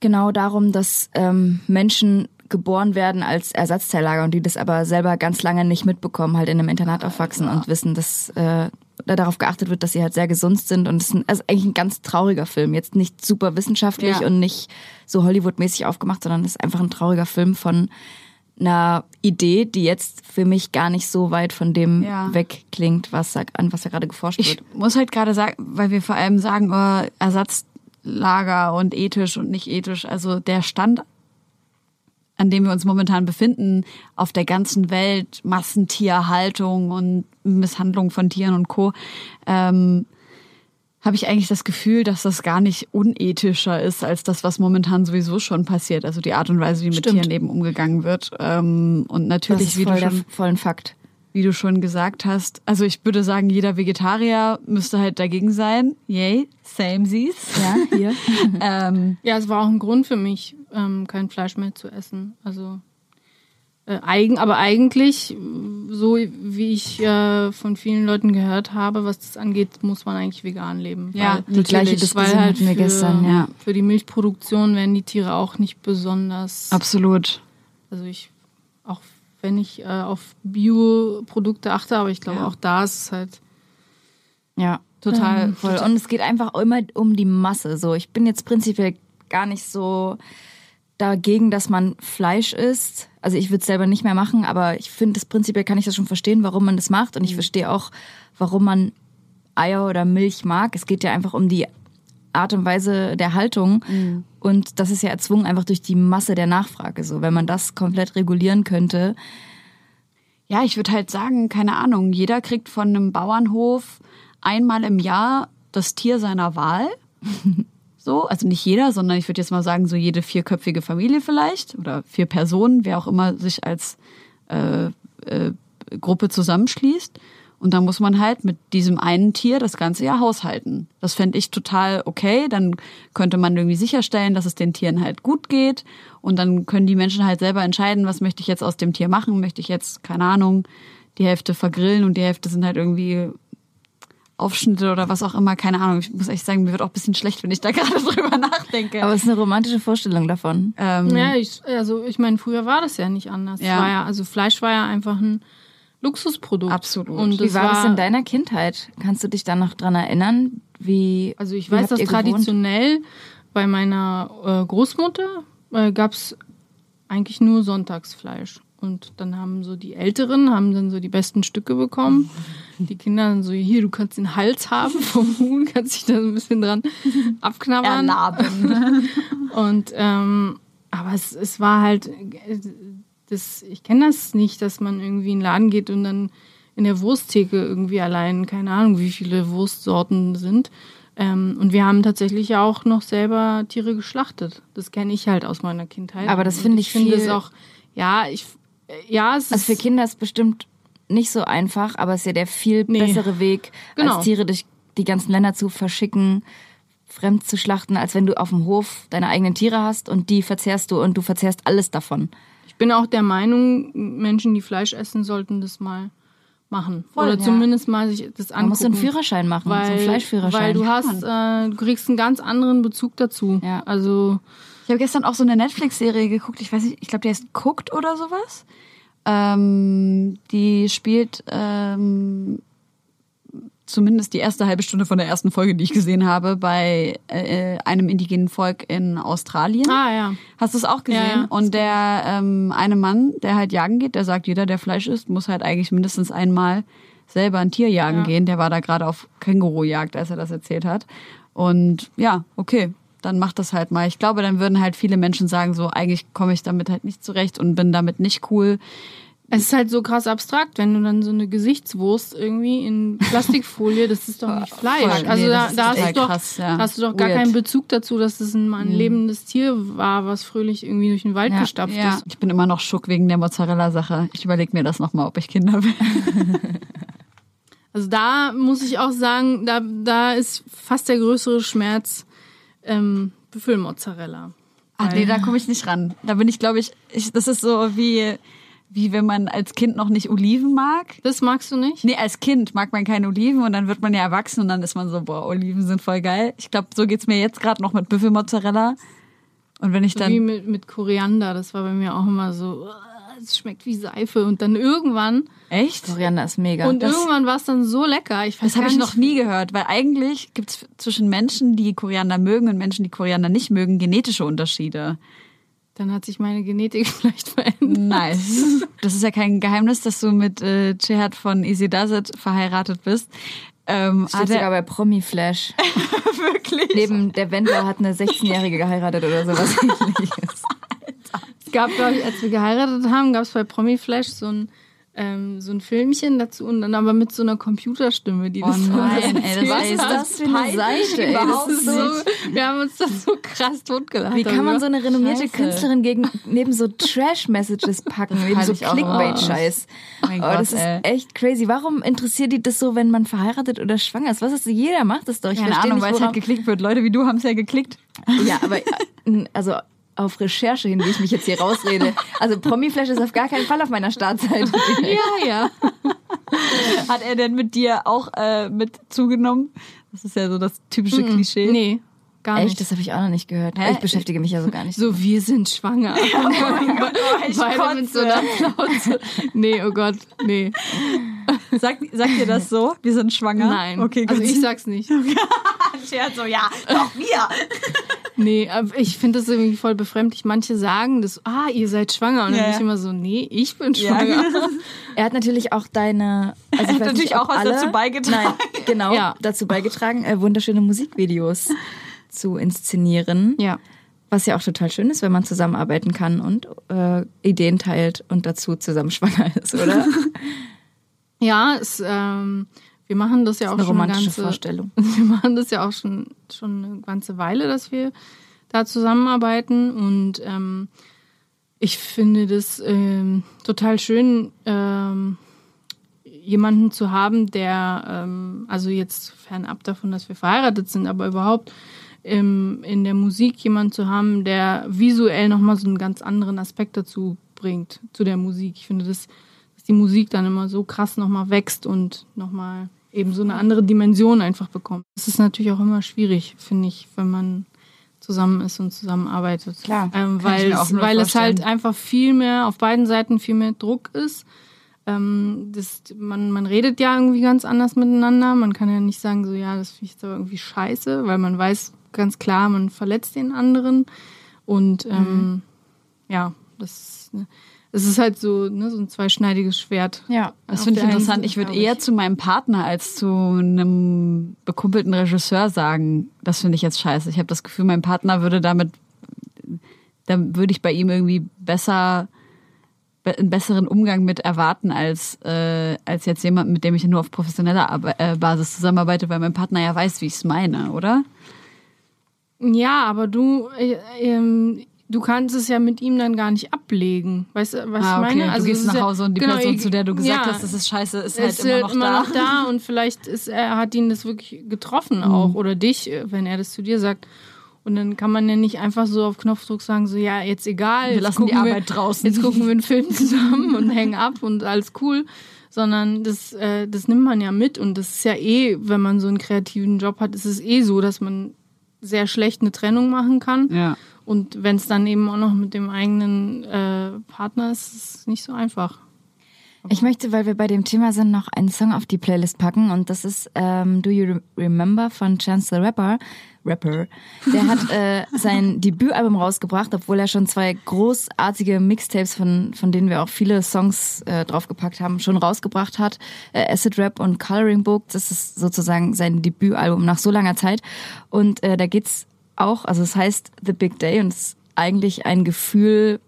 S3: genau darum, dass ähm, Menschen geboren werden als Ersatzteillager und die das aber selber ganz lange nicht mitbekommen, halt in einem Internat aufwachsen und wissen, dass äh, da darauf geachtet wird, dass sie halt sehr gesund sind. Und es ist also eigentlich ein ganz trauriger Film. Jetzt nicht super wissenschaftlich
S2: Ja.
S3: und nicht so Hollywood-mäßig aufgemacht, sondern es ist einfach ein trauriger Film von einer Idee, die jetzt für mich gar nicht so weit von dem
S2: Ja.
S3: wegklingt, was da, an was da gerade geforscht
S2: Ich
S3: wird.
S2: muss halt gerade sagen, weil wir vor allem sagen, oh, Ersatzlager und ethisch und nicht ethisch. Also der Stand, an dem wir uns momentan befinden, auf der ganzen Welt, Massentierhaltung und Misshandlung von Tieren und Co., ähm, habe ich eigentlich das Gefühl, dass das gar nicht unethischer ist als das, was momentan sowieso schon passiert. Also die Art und Weise, wie mit
S3: Stimmt.
S2: Tieren eben umgegangen wird. Ähm, und
S3: Das
S2: natürlich,
S3: ist
S2: wie du
S3: voll, der,
S2: schon
S3: voll ein Fakt.
S2: wie du schon gesagt hast, also ich würde sagen, jeder Vegetarier müsste halt dagegen sein. Yay, same sees.
S3: Ja, hier. [LAUGHS]
S2: ähm,
S4: Ja, es war auch ein Grund für mich, ähm, kein Fleisch mehr zu essen. Also eigen, aber eigentlich, so wie ich äh, von vielen Leuten gehört habe, was das angeht, muss man eigentlich vegan leben.
S2: Ja,
S3: die gleiche Diskussion
S4: halt
S3: hatten wir gestern, ja.
S4: Für die Milchproduktion werden die Tiere auch nicht besonders.
S2: absolut.
S4: Also ich, auch wenn ich äh, auf Bioprodukte achte, aber ich glaube
S2: Ja.
S4: auch da ist es halt
S3: Ja,
S2: Total.
S3: voll. Und es geht einfach immer um die Masse. So, ich bin jetzt prinzipiell gar nicht so dagegen, dass man Fleisch isst. Also ich würde es selber nicht mehr machen, aber ich finde, das prinzipiell kann ich das schon verstehen, warum man das macht. Und ich verstehe auch, warum man Eier oder Milch mag. Es geht ja einfach um die Art und Weise der Haltung. Und das ist ja erzwungen einfach durch die Masse der Nachfrage. So, wenn man das komplett regulieren könnte,
S2: Ja, ich würde halt sagen, keine Ahnung, jeder kriegt von einem Bauernhof einmal im Jahr das Tier seiner Wahl. [LAUGHS] So, also nicht jeder, sondern ich würde jetzt mal sagen, so jede vierköpfige Familie vielleicht oder vier Personen, wer auch immer sich als äh, äh, Gruppe zusammenschließt. Und dann muss man halt mit diesem einen Tier das ganze Jahr haushalten. Das fände ich total okay. Dann könnte man irgendwie sicherstellen, dass es den Tieren halt gut geht. Und dann können die Menschen halt selber entscheiden, was möchte ich jetzt aus dem Tier machen. Möchte ich jetzt, keine Ahnung, die Hälfte vergrillen und die Hälfte sind halt irgendwie Aufschnitte oder was auch immer. Keine Ahnung. Ich muss echt sagen, mir wird auch ein bisschen schlecht, wenn ich da [LAUGHS] gerade drüber nachdenke.
S3: aber es ist eine romantische Vorstellung davon.
S2: ähm,
S4: Ja, ich, also ich meine, früher war das ja nicht anders.
S2: Ja.
S4: Es War ja, also Fleisch war ja einfach ein Luxusprodukt.
S2: Absolut.
S4: Und
S3: Wie
S4: das
S3: war das in deiner Kindheit? Kannst du dich da noch dran erinnern? Wie
S4: Also ich
S3: wie
S4: weiß, dass
S3: gewohnt?
S4: traditionell bei meiner äh, Großmutter äh, gab's eigentlich nur Sonntagsfleisch. Und dann haben so die Älteren haben dann so die besten Stücke bekommen. Die Kinder dann so, hier, du kannst den Hals haben [LAUGHS] vom Huhn, kannst dich da so ein bisschen dran abknabbern.
S2: erlaben. [LAUGHS]
S4: Und ähm, aber es, es war halt, das, ich kenne das nicht, dass man irgendwie in den Laden geht und dann in der Wursttheke irgendwie allein, keine Ahnung, wie viele Wurstsorten sind. Ähm, und wir haben tatsächlich auch noch selber Tiere geschlachtet. Das kenne ich halt aus meiner Kindheit.
S3: Aber das finde ich
S4: finde
S3: viel-
S4: es auch, ja, ich, ja, es
S3: Also für
S4: ist,
S3: Kinder ist bestimmt nicht so einfach, aber es ist ja der viel
S4: Nee.
S3: bessere Weg,
S4: Genau.
S3: als Tiere durch die ganzen Länder zu verschicken, fremd zu schlachten, als wenn du auf dem Hof deine eigenen Tiere hast und die verzehrst du und du verzehrst alles davon.
S4: ich bin auch der Meinung, Menschen, die Fleisch essen, sollten das mal machen.
S3: Voll,
S4: Oder
S3: ja.
S4: zumindest mal sich das angucken.
S3: Man muss einen Führerschein machen, so einen Fleischführerschein.
S4: Weil du hast, äh, du kriegst einen ganz anderen Bezug dazu.
S3: Ja.
S4: Also
S2: habe gestern auch so eine Netflix-Serie geguckt. Ich weiß nicht, ich glaube, die heißt Cooked oder sowas. Ähm, die spielt ähm, zumindest die erste halbe Stunde von der ersten Folge, die ich gesehen habe, bei äh, einem indigenen Volk in Australien.
S4: ah ja,
S2: Hast du es auch gesehen?
S4: Ja, ja.
S2: Und der ähm, eine Mann, der halt jagen geht, der sagt, jeder, der Fleisch isst, muss halt eigentlich mindestens einmal selber ein Tier jagen
S4: Ja.
S2: gehen. Der war da gerade auf Kängurujagd, als er das erzählt hat. Und ja, okay, dann mach das halt mal. Ich glaube, dann würden halt viele Menschen sagen, so eigentlich komme ich damit halt nicht zurecht und bin damit nicht cool.
S4: es ist halt so krass abstrakt, wenn du dann so eine Gesichtswurst irgendwie in Plastikfolie, das ist doch nicht [LAUGHS] Fleisch. Also
S2: nee,
S4: da,
S2: das
S4: da hast, doch,
S2: krass, ja.
S4: da hast du doch gar
S2: Weird.
S4: keinen Bezug dazu, dass es ein, ein lebendes Tier war, was fröhlich irgendwie durch den Wald
S3: Ja,
S4: gestapft
S2: Ja,
S4: ist.
S2: ich bin immer noch schock wegen der Mozzarella-Sache. Ich überlege mir das nochmal, ob ich Kinder will. [LAUGHS]
S4: Also da muss ich auch sagen, da, da ist fast der größere Schmerz ähm, Büffelmozzarella.
S2: Ach nee, da komme ich nicht ran. Da bin ich, glaube ich, ich, das ist so wie, wie wenn man als Kind noch nicht Oliven mag.
S4: Das magst du nicht?
S2: Nee, als Kind mag man keine Oliven und dann wird man ja erwachsen und dann ist man so, boah, Oliven sind voll geil. Ich glaube, so geht's mir jetzt gerade noch mit Büffelmozzarella. Und wenn ich
S4: So wie
S2: dann,
S4: mit, mit Koriander, das war bei mir auch immer so, "Uah, es schmeckt wie Seife. Und dann irgendwann,
S2: echt?
S3: Koriander ist mega.
S4: und
S2: das-
S4: irgendwann war es dann so lecker. Ich weiß
S2: Das habe ich noch nie gehört, weil eigentlich gibt's zwischen Menschen, die Koriander mögen und Menschen, die Koriander nicht mögen, genetische Unterschiede.
S4: Dann hat sich meine Genetik [LAUGHS] vielleicht verändert.
S2: Nice. Das ist ja kein Geheimnis, dass du mit äh, Cihat von Easy Does It verheiratet bist. Ähm,
S3: Steht sogar bei Promi Flash. [LAUGHS]
S2: wirklich?
S3: Neben der Wendler hat eine 16-Jährige geheiratet oder sowas [LAUGHS] ähnliches.
S4: Es gab, glaube ich, als wir geheiratet haben, gab es bei Promi Flash so ein ähm, so ein Filmchen dazu und dann aber mit so einer Computerstimme, die
S2: Oh
S4: das so
S2: nein, ey, das
S3: ist das für eine Seite, ey? Das ist
S4: so, wir haben uns das so krass totgelacht.
S3: Wie kann man so eine renommierte
S2: Scheiße.
S3: Künstlerin gegen, neben so Trash-Messages packen, [LAUGHS] neben so Clickbait-Scheiß?
S2: Mein
S3: Oh,
S2: Gott,
S3: das ist
S2: ey.
S3: echt crazy. Warum interessiert die das so, wenn man verheiratet oder schwanger ist? Was ist? Jeder macht das doch. Ich
S2: Keine Ahnung,
S3: nicht,
S2: weil es halt geklickt wird. Leute wie du haben es ja geklickt.
S3: Ja, aber äh, also auf Recherche hin, wie ich mich jetzt hier rausrede. Also Promiflash ist auf gar keinen Fall auf meiner Startseite. [LAUGHS]
S4: Ja, ja. [LAUGHS]
S2: Hat er denn mit dir auch äh, mit zugenommen? Das ist ja so das typische Klischee.
S4: Nee, gar
S3: Echt?
S4: nicht.
S3: Das habe ich auch noch nicht gehört.
S2: Hä?
S3: Ich beschäftige mich ja so gar nicht.
S4: So, wir sind schwanger. [LAUGHS]
S2: ich
S4: Beide mit so einer Plauze. Nee, oh Gott, nee.
S2: Sagt, sagt ihr das so? Wir sind schwanger?
S4: Nein.
S2: Okay, gut.
S4: Also ich sag's nicht. [LAUGHS]
S2: Scherz so, ja, doch wir. [LAUGHS]
S4: Nee, aber ich finde das irgendwie voll befremdlich. Manche sagen das, ah, ihr seid schwanger. Und dann
S2: Ja,
S4: bin
S2: ja.
S4: ich immer so, nee, ich bin
S2: Ja.
S4: schwanger.
S3: Er hat natürlich auch deine. Also ich
S2: hat natürlich
S3: nicht,
S2: auch was
S3: alle,
S2: dazu beigetragen.
S3: Nein, genau,
S4: Ja.
S3: dazu beigetragen, äh, wunderschöne Musikvideos zu inszenieren.
S4: Ja.
S3: Was ja auch total schön ist, wenn man zusammenarbeiten kann und äh, Ideen teilt und dazu zusammen [LAUGHS] schwanger ist, oder? [LAUGHS]
S4: Ja, es, ähm, wir machen das ja auch
S3: eine
S4: schon eine
S3: romantische
S4: ganze,
S3: Vorstellung. [LAUGHS]
S4: Wir machen das ja auch schon, schon eine ganze Weile, dass wir da zusammenarbeiten. Und ähm, ich finde das ähm, total schön, ähm, jemanden zu haben, der, ähm, also jetzt fernab davon, dass wir verheiratet sind, aber überhaupt im, in der Musik jemanden zu haben, der visuell nochmal so einen ganz anderen Aspekt dazu bringt, zu der Musik. Ich finde, das, dass die Musik dann immer so krass nochmal wächst und nochmal eben so eine andere Dimension einfach bekommt. Das ist natürlich auch immer schwierig, finde ich, wenn man zusammen ist und zusammenarbeitet.
S3: Klar,
S4: ähm, weil, es, weil es halt einfach viel mehr, auf beiden Seiten viel mehr Druck ist. Ähm, das, man, man redet ja irgendwie ganz anders miteinander. Man kann ja nicht sagen, so, ja, das finde ich jetzt aber irgendwie scheiße, weil man weiß ganz klar, man verletzt den anderen. Und ähm,
S2: Mhm.
S4: ja, das, es ist halt so, ne, so ein zweischneidiges Schwert.
S3: Ja.
S2: Das
S4: Auf
S2: finde ich interessant. Ich würde eher zu meinem Partner als zu einem bekumpelten Regisseur sagen, das finde ich jetzt scheiße. Ich habe das Gefühl, mein Partner würde damit, da würde ich bei ihm irgendwie besser, be- einen besseren Umgang mit erwarten als, äh, als jetzt jemand, mit dem ich nur auf professioneller Arbe äh, Basis zusammenarbeite, weil mein Partner ja weiß, wie ich es meine, oder?
S4: Ja, aber du, äh, ähm, du kannst es ja mit ihm dann gar nicht ablegen. Weißt du, was
S2: ah,
S4: ich
S2: okay.
S4: meine?
S2: du gehst nach
S4: ja-
S2: Hause und die
S4: genau,
S2: Person,
S4: ich-
S2: zu der du gesagt
S4: ja,
S2: hast, das ist scheiße, ist halt
S4: ist
S2: immer noch
S4: immer
S2: da.
S4: noch da und vielleicht ist er hat ihn das wirklich getroffen
S2: Mhm.
S4: auch oder dich, äh, wenn er das zu dir sagt. Und dann kann man ja nicht einfach so auf Knopfdruck sagen, so ja, jetzt egal,
S2: Wir lassen die Arbeit draußen.
S4: Jetzt gucken wir einen Film zusammen und hängen ab und alles cool. Sondern das, äh, das nimmt man ja mit und das ist ja eh, wenn man so einen kreativen Job hat, ist es eh so, dass man sehr schlecht eine Trennung machen kann.
S2: Ja.
S4: Und wenn es dann eben auch noch mit dem eigenen äh, Partner ist, ist es nicht so einfach.
S3: Ich möchte, weil wir bei dem Thema sind, noch einen Song auf die Playlist packen und das ist ähm, Do You Re- Remember von Chance the Rapper. Rapper. Der hat äh, sein Debütalbum rausgebracht, obwohl er schon zwei großartige Mixtapes, von, von denen wir auch viele Songs äh, draufgepackt haben, schon rausgebracht hat. Äh, Acid Rap und Coloring Book, das ist sozusagen sein Debütalbum nach so langer Zeit. Und äh, da geht's auch, also es heißt The Big Day und es ist eigentlich ein Gefühl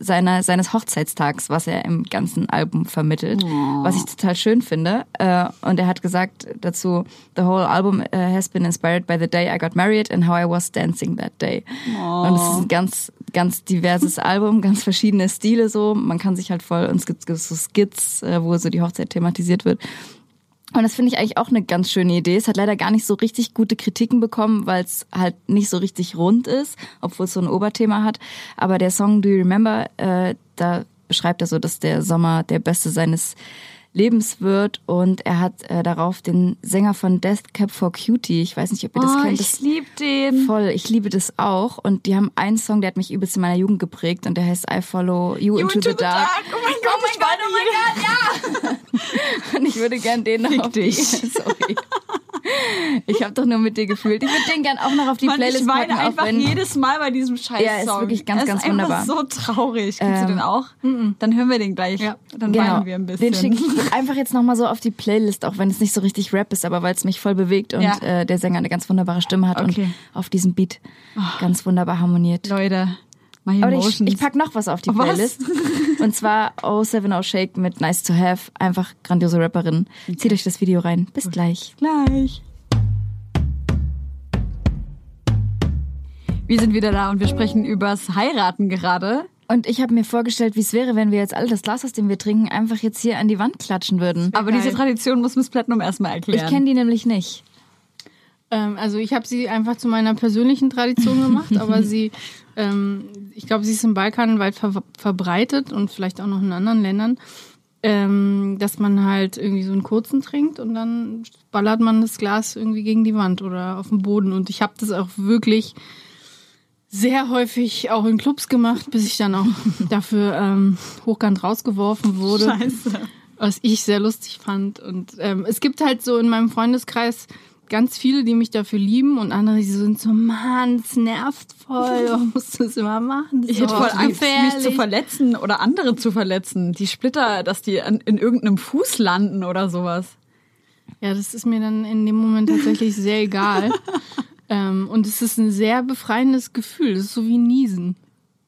S3: seiner, seines Hochzeitstags, was er im ganzen Album vermittelt, was ich total schön finde. Äh, und er hat gesagt dazu, the whole album uh, has been inspired by the day I got married and how I was dancing that day. Und es ist ein ganz, ganz diverses [LAUGHS] Album, ganz verschiedene Stile so. Man kann sich halt voll, und es gibt so Skits, äh, wo so die Hochzeit thematisiert wird. Und das finde ich eigentlich auch eine ganz schöne Idee. Es hat leider gar nicht so richtig gute Kritiken bekommen, weil es halt nicht so richtig rund ist, obwohl es so ein Oberthema hat. Aber der Song Do You Remember, äh, da beschreibt er so, dass der Sommer der beste seines Lebens wird und er hat äh, darauf den Sänger von Death Cab for Cutie, ich weiß nicht, ob ihr das
S2: oh,
S3: kennt,
S2: ich
S3: das
S2: lieb den.
S3: voll, ich liebe das auch und die haben einen Song, der hat mich übelst in meiner Jugend geprägt und der heißt I Follow You, into, the, dark.
S2: Oh mein Gott, oh mein Gott, oh mein Gott, ja. [LAUGHS]
S3: Und ich würde gern den noch
S2: Fick
S3: auf die,
S2: dich. [LAUGHS]
S3: sorry. [LAUGHS] Ich habe doch nur mit dir gefühlt. Ich würde den gern auch noch auf die
S2: Mann,
S3: Playlist
S2: ich weine
S3: packen,
S2: einfach
S3: wenn
S2: jedes Mal bei diesem Scheiß
S3: Ja, ist wirklich ganz,
S2: es
S3: ganz
S2: ist
S3: wunderbar.
S2: so traurig. Kennst du
S3: Ähm,
S2: den auch? Dann hören wir den gleich.
S4: Ja.
S2: Dann weinen wir ein bisschen.
S3: Genau. Den schicke ich einfach jetzt nochmal so auf die Playlist, auch wenn es nicht so richtig Rap ist, aber weil es mich voll bewegt und
S2: Ja.
S3: äh, der Sänger eine ganz wunderbare Stimme hat
S2: Okay.
S3: und auf diesem Beat ganz wunderbar harmoniert.
S2: Leute, My
S3: Aber ich,
S2: Emotions.
S3: ich pack noch was auf die
S2: Was?
S3: Playlist. Und zwar 070 Shake mit Nice to Have. Einfach grandiose Rapperin. Zieht euch das Video rein. Bis gleich.
S2: Gleich. Wir sind wieder da und wir sprechen übers Heiraten gerade.
S3: Und ich habe mir vorgestellt, wie es wäre, wenn wir jetzt alle das Glas, aus dem wir trinken, einfach jetzt hier an die Wand klatschen würden.
S2: Aber diese Tradition muss Miss Platinum erstmal erklären.
S3: Ich kenne die nämlich nicht.
S4: Ähm, also ich habe sie einfach zu meiner persönlichen Tradition gemacht, aber [LAUGHS] sie, ähm, ich glaube, sie ist im Balkan weit ver verbreitet und vielleicht auch noch in anderen Ländern, ähm, dass man halt irgendwie so einen kurzen trinkt und dann ballert man das Glas irgendwie gegen die Wand oder auf den Boden. Und ich habe das auch wirklich sehr häufig auch in Clubs gemacht, bis ich dann auch [LAUGHS] dafür ähm, hochkant rausgeworfen wurde.
S2: Scheiße.
S4: was ich sehr lustig fand. Und ähm, es gibt halt so in meinem Freundeskreis ganz viele, die mich dafür lieben und andere, die sind so, Mann, es nervt voll, [LAUGHS] warum musst du das immer machen?
S2: Ich hätte voll Angst, mich
S4: gefährlich."
S2: zu verletzen oder andere zu verletzen. Die Splitter, dass die an, in irgendeinem Fuß landen oder sowas.
S4: Ja, das ist mir dann in dem Moment tatsächlich sehr egal. [LAUGHS] ähm, und es ist ein sehr befreiendes Gefühl. Es ist so wie Niesen.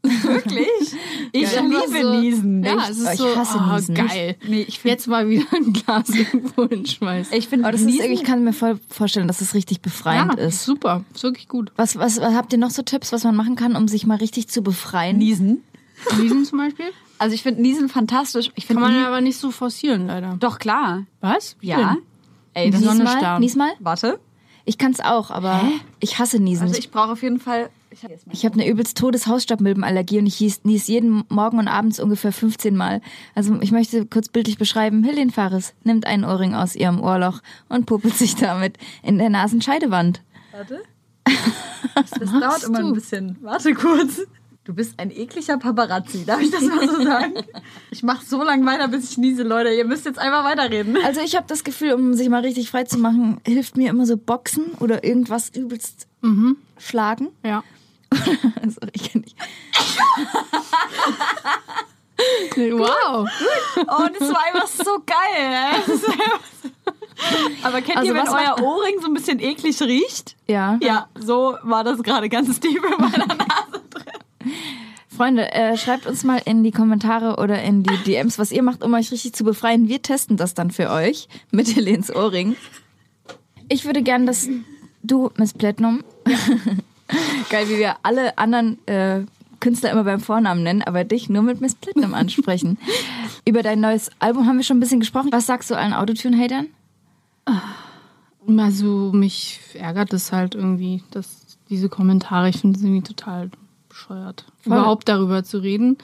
S2: Wirklich? [LAUGHS] Ich
S4: Ja,
S2: liebe
S4: so-
S2: Niesen.
S4: Ja,
S2: ich,
S4: es ist
S3: ich
S4: so
S3: hasse
S4: oh,
S3: Niesen.
S4: geil.
S2: nee, ich finde
S4: Jetzt mal wieder ein Glas irgendwo hinschmeißen.
S2: ich find
S3: Aber das ist, ich kann mir voll vorstellen, dass es richtig befreiend
S4: ja,
S3: ist.
S4: super, ist wirklich gut.
S3: Was, was, was habt ihr noch so Tipps, was man machen kann, um sich mal richtig zu befreien?
S2: Niesen.
S4: Niesen zum Beispiel?
S2: Also ich finde Niesen fantastisch. Ich
S4: Kann
S2: finde
S4: man aber nicht so forcieren, leider.
S2: Doch klar.
S4: Was? Wie
S2: Ja.
S4: denn?
S2: Ey, das
S4: Die
S2: ist
S4: Sonne starren.
S3: Nies mal?
S2: Warte.
S3: Ich kann es auch, aber ich hasse Niesen.
S2: Also ich brauche auf jeden Fall. Ich
S3: habe eine übelst todes Hausstaubmilbenallergie und ich nies jeden Morgen und abends ungefähr 15 Mal. Also ich möchte kurz bildlich beschreiben, Hildin Fares nimmt einen Ohrring aus ihrem Ohrloch und puppelt sich damit in der Nasenscheidewand.
S2: Warte. [LAUGHS] Das dauert immer ein bisschen. Warte kurz. Du bist ein ekliger Paparazzi, darf ich das mal so [LAUGHS] sagen? Ich mache so lange weiter, bis ich niese, Leute. Ihr müsst jetzt einfach weiterreden.
S3: Also ich habe das Gefühl, um sich mal richtig frei zu machen, hilft mir immer so Boxen oder irgendwas übelst schlagen.
S4: Ja. [LAUGHS]
S3: Sorry, ich kann nicht.
S4: Wow.
S2: Oh, das war einfach so geil. so- Aber kennt
S3: Also
S2: ihr, wenn
S3: was
S2: euer Ohrring so ein bisschen eklig riecht?
S3: Ja.
S2: Ja, so war das gerade ganz tief in meiner Nase drin.
S3: Freunde, äh, schreibt uns mal in die Kommentare oder in die DMs, was ihr macht, um euch richtig zu befreien. Wir testen das dann für euch mit Helens Ohrring. Ich würde gern, dass du, Miss Platinum, geil, wie wir alle anderen äh, Künstler immer beim Vornamen nennen, aber dich nur mit Miss Platinum ansprechen. [LAUGHS] Über dein neues Album haben wir schon ein bisschen gesprochen. Was sagst du allen Autotune-Hatern?
S4: Also mich ärgert es halt irgendwie, dass diese Kommentare, ich finde es irgendwie total bescheuert,
S3: Voll.
S4: überhaupt darüber zu reden.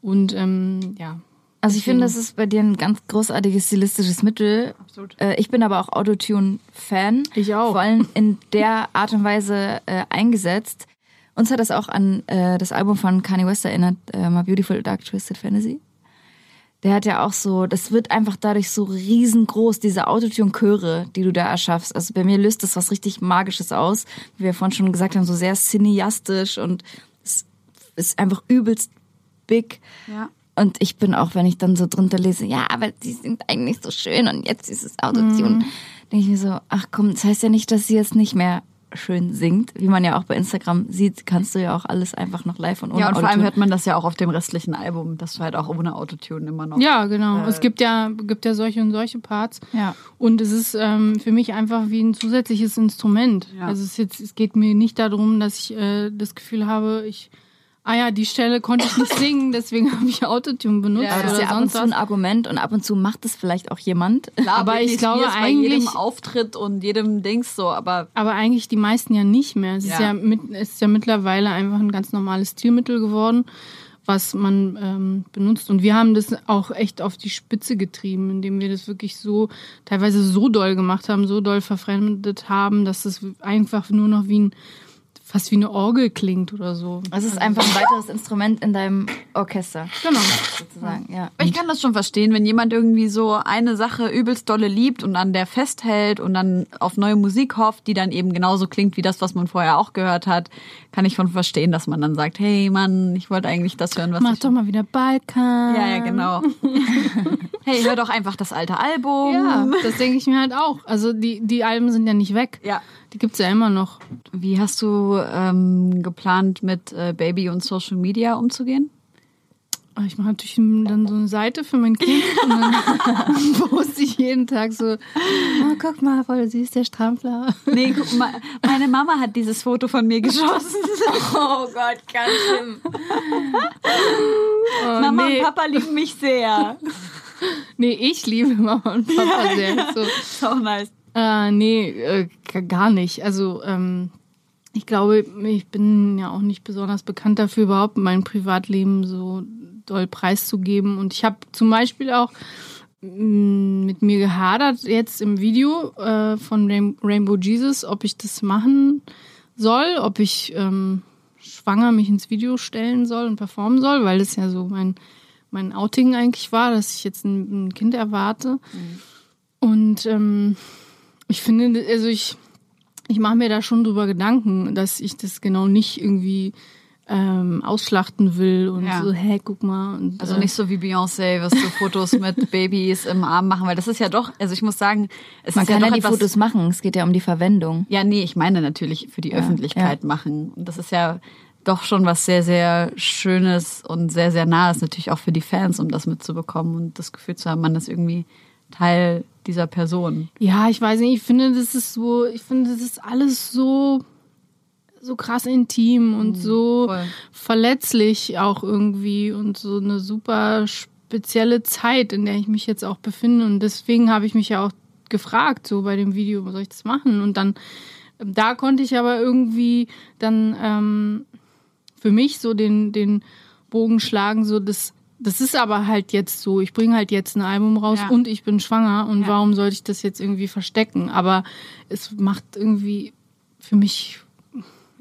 S4: Und ähm, ja,
S3: Also ich finde, das ist bei dir ein ganz großartiges stilistisches Mittel.
S2: Absolut.
S3: Äh, ich bin aber auch Autotune-Fan.
S4: Ich auch.
S3: Vor allem in der Art und Weise äh, eingesetzt. Uns hat das auch an äh, das Album von Kanye West erinnert, äh, My Beautiful Dark Twisted Fantasy. Der hat ja auch so, das wird einfach dadurch so riesengroß, diese Autotune-Chöre, die du da erschaffst. Also bei mir löst das was richtig Magisches aus. Wie wir vorhin schon gesagt haben, so sehr cineastisch und es ist einfach übelst big.
S2: Ja.
S3: Und ich bin auch, wenn ich dann so drunter lese, ja, aber die sind eigentlich so schön und jetzt dieses Autotune,
S2: Mhm.
S3: denke ich mir so, ach komm, das heißt ja nicht, dass sie jetzt nicht mehr schön singt. Wie man ja auch bei Instagram sieht, kannst du ja auch alles einfach noch live und ohne
S2: Ja, und vor allem
S3: Autotune.
S2: hört man das ja auch auf dem restlichen Album, dass du halt auch ohne Autotune immer noch.
S4: ja, genau. es gibt ja, gibt ja solche und solche Parts.
S2: Ja.
S4: Und es ist ähm, für mich einfach wie ein zusätzliches Instrument.
S2: Ja.
S4: Also es, ist jetzt, es geht mir nicht darum, dass ich äh, das Gefühl habe, ich, ah ja, die Stelle konnte ich nicht singen, deswegen [LAUGHS] habe ich Autotune benutzt
S2: Ja,
S3: das ist ja ab und zu ein Argument und ab und zu macht es vielleicht auch jemand. [LAUGHS]
S2: Klar,
S4: Aber ich glaube
S2: bei jedem
S4: eigentlich-
S2: Auftritt und jedem Dings so, aber
S4: Aber eigentlich die meisten ja nicht mehr. Es ist
S2: Ja.
S4: ja, mit, ist ja mittlerweile einfach ein ganz normales Stilmittel geworden, was man ähm, benutzt. Und wir haben das auch echt auf die Spitze getrieben, indem wir das wirklich so teilweise so doll gemacht haben, so doll verfremdet haben, dass es einfach nur noch wie ein fast wie eine Orgel klingt oder so.
S3: Es ist einfach ein [LAUGHS] weiteres Instrument in deinem Orchester,
S4: Genau.
S3: sozusagen. Ja.
S2: ich kann das schon verstehen, wenn jemand irgendwie so eine Sache übelst dolle liebt und an der festhält und dann auf neue Musik hofft, die dann eben genauso klingt wie das, was man vorher auch gehört hat, kann ich schon verstehen, dass man dann sagt, hey Mann, ich wollte eigentlich das hören, was
S4: Mach
S2: ich...
S4: doch mal wieder Balkan.
S2: ja, ja, genau. [LAUGHS] Hey, hör doch einfach das alte Album.
S4: Ja, das denke ich mir halt auch. Also die, die Alben sind ja nicht weg.
S2: Ja.
S4: Die gibt's ja immer noch.
S2: Wie hast du ähm, geplant, mit äh, Baby und Social Media umzugehen?
S4: Ich mache natürlich dann so eine Seite für mein Kind [LAUGHS] und dann [LAUGHS] poste ich jeden Tag so, oh, guck mal, voll süß, der Strampler.
S2: Nee, guck mal, meine Mama hat dieses Foto von mir geschossen. [LAUGHS]
S3: Oh Gott, ganz schlimm.
S2: Mama
S4: nee.
S2: und Papa lieben mich sehr.
S4: Nee, ich liebe Mama und Papa sehr. So.
S2: So nice.
S4: Äh, nee, äh, gar nicht. Also ähm, ich glaube, ich bin ja auch nicht besonders bekannt dafür, überhaupt mein Privatleben so doll preiszugeben. Und ich habe zum Beispiel auch mh, mit mir gehadert jetzt im Video äh, von Rain Rainbow Jesus, ob ich das machen soll, ob ich ähm, schwanger mich ins Video stellen soll und performen soll, weil es ja so mein, mein Outing eigentlich war, dass ich jetzt ein, ein Kind erwarte. Und ähm, ich finde, also ich, ich mache mir da schon drüber Gedanken, dass ich das genau nicht irgendwie ähm, ausschlachten will und
S2: Ja.
S4: so, hä, guck mal. Und,
S2: Also
S4: äh,
S2: nicht so wie Beyoncé, was so Fotos mit [LAUGHS] Babys im Arm machen, weil das ist ja doch, also ich muss sagen, es
S3: Man
S2: ist ja
S3: kann ja
S2: doch
S3: die
S2: etwas,
S3: Fotos machen. Es geht ja um die Verwendung.
S2: Ja, nee, ich meine natürlich für die Öffentlichkeit machen. Und das ist ja doch schon was sehr, sehr Schönes und sehr, sehr Nahes, natürlich auch für die Fans, um das mitzubekommen und das Gefühl zu haben, man ist irgendwie Teil dieser Person.
S4: Ja, ich weiß nicht, ich finde, das ist so, ich finde, das ist alles so, so krass intim und so
S2: voll.
S4: verletzlich auch irgendwie und so eine super spezielle Zeit, in der ich mich jetzt auch befinde. Und deswegen habe ich mich ja auch gefragt, so bei dem Video, soll ich das machen? Und dann, da konnte ich aber irgendwie dann ähm, für mich so den, den Bogen schlagen, so das, das ist aber halt jetzt so, ich bringe halt jetzt ein Album raus
S2: Ja.
S4: und ich bin schwanger und
S2: Ja.
S4: warum sollte ich das jetzt irgendwie verstecken? Aber es macht irgendwie für mich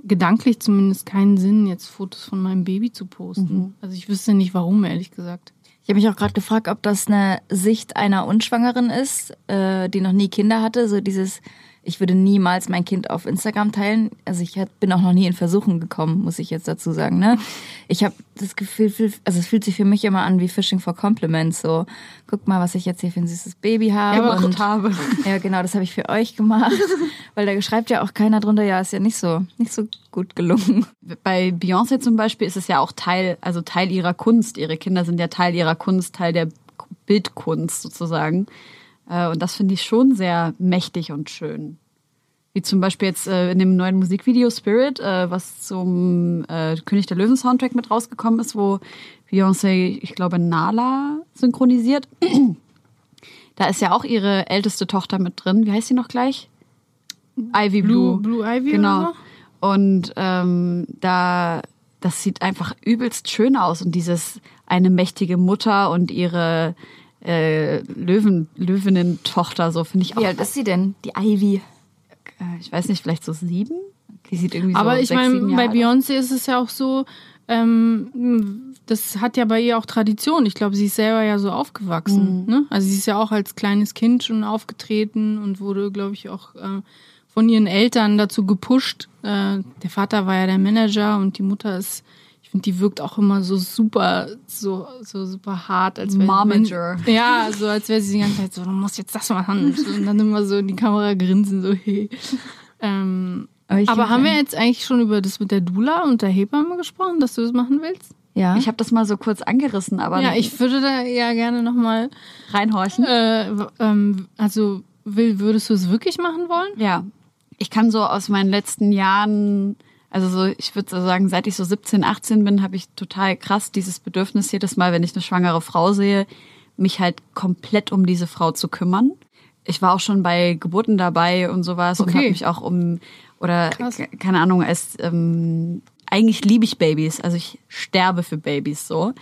S4: gedanklich zumindest keinen Sinn, jetzt Fotos von meinem Baby zu posten. Also ich wüsste nicht warum, ehrlich gesagt.
S3: Ich habe mich auch gerade gefragt, ob das eine Sicht einer Unschwangeren ist, äh, die noch nie Kinder hatte. So dieses, ich würde niemals mein Kind auf Instagram teilen. Also ich bin auch noch nie in Versuchen gekommen, muss ich jetzt dazu sagen. Ne? Ich habe das Gefühl, also es fühlt sich für mich immer an wie Fishing for Compliments. So, guck mal, was ich jetzt hier für ein süßes Baby habe.
S2: aber
S3: und, [LAUGHS]
S2: habe.
S3: ja, genau, das habe ich für euch gemacht. [LAUGHS] Weil da schreibt ja auch keiner drunter, ja, ist ja nicht so, nicht so gut gelungen.
S2: Bei Beyoncé zum Beispiel ist es ja auch Teil, also Teil ihrer Kunst. Ihre Kinder sind ja Teil ihrer Kunst, Teil der Bildkunst sozusagen. Äh, Und das finde ich schon sehr mächtig und schön. Wie zum Beispiel jetzt äh, in dem neuen Musikvideo Spirit, äh, was zum äh, König der Löwen Soundtrack mit rausgekommen ist, wo Beyoncé, ich glaube, Nala synchronisiert. [CLEARS THROAT] Da ist ja auch ihre älteste Tochter mit drin. Wie heißt sie noch gleich? Ivy Blue.
S4: Blue, Blue Ivy
S2: Genau. Und ähm, da, das sieht einfach übelst schön aus. Und dieses eine mächtige Mutter und ihre äh, Löwen, Löwinnen-Tochter, so finde ich auch.
S3: Wie alt ist sie denn, die Ivy?
S2: äh, ich weiß nicht, vielleicht so sieben? Die sieht irgendwie
S4: so. Aber
S2: so
S4: ich meine, bei. Beyoncé ist es ja auch so, ähm, das hat ja bei ihr auch Tradition. Ich glaube, sie ist selber ja so aufgewachsen. Ne? Also sie ist ja auch als kleines Kind schon aufgetreten und wurde, glaube ich, auch äh, von ihren Eltern dazu gepusht. Äh, der Vater war ja der Manager und die Mutter ist, finde, die wirkt auch immer so super, so, so super hart, als wenn,
S2: Momager.
S4: wenn ja, so als wäre sie die ganze Zeit so, du musst jetzt das machen [LAUGHS] und dann immer so in die Kamera grinsen, so hey. Ähm, aber
S3: hab
S4: haben wir jetzt eigentlich schon über das mit der Dula und der Hebamme gesprochen, dass du das machen willst?
S3: Ja.
S2: Ich habe das mal so kurz angerissen, aber
S4: Ja, ich würde da ja gerne nochmal,
S2: reinhorchen.
S4: äh, ähm, also will, würdest du es wirklich machen wollen?
S2: Ja, ich kann so aus meinen letzten Jahren, also so, ich würde so sagen, seit ich so 17, 18 bin, habe ich total krass dieses Bedürfnis jedes Mal, wenn ich eine schwangere Frau sehe, mich halt komplett um diese Frau zu kümmern. Ich war auch schon bei Geburten dabei und sowas und
S4: Okay.
S2: habe mich auch um oder
S4: Krass.
S2: keine Ahnung, als ähm, eigentlich liebe ich Babys, also ich sterbe für Babys so,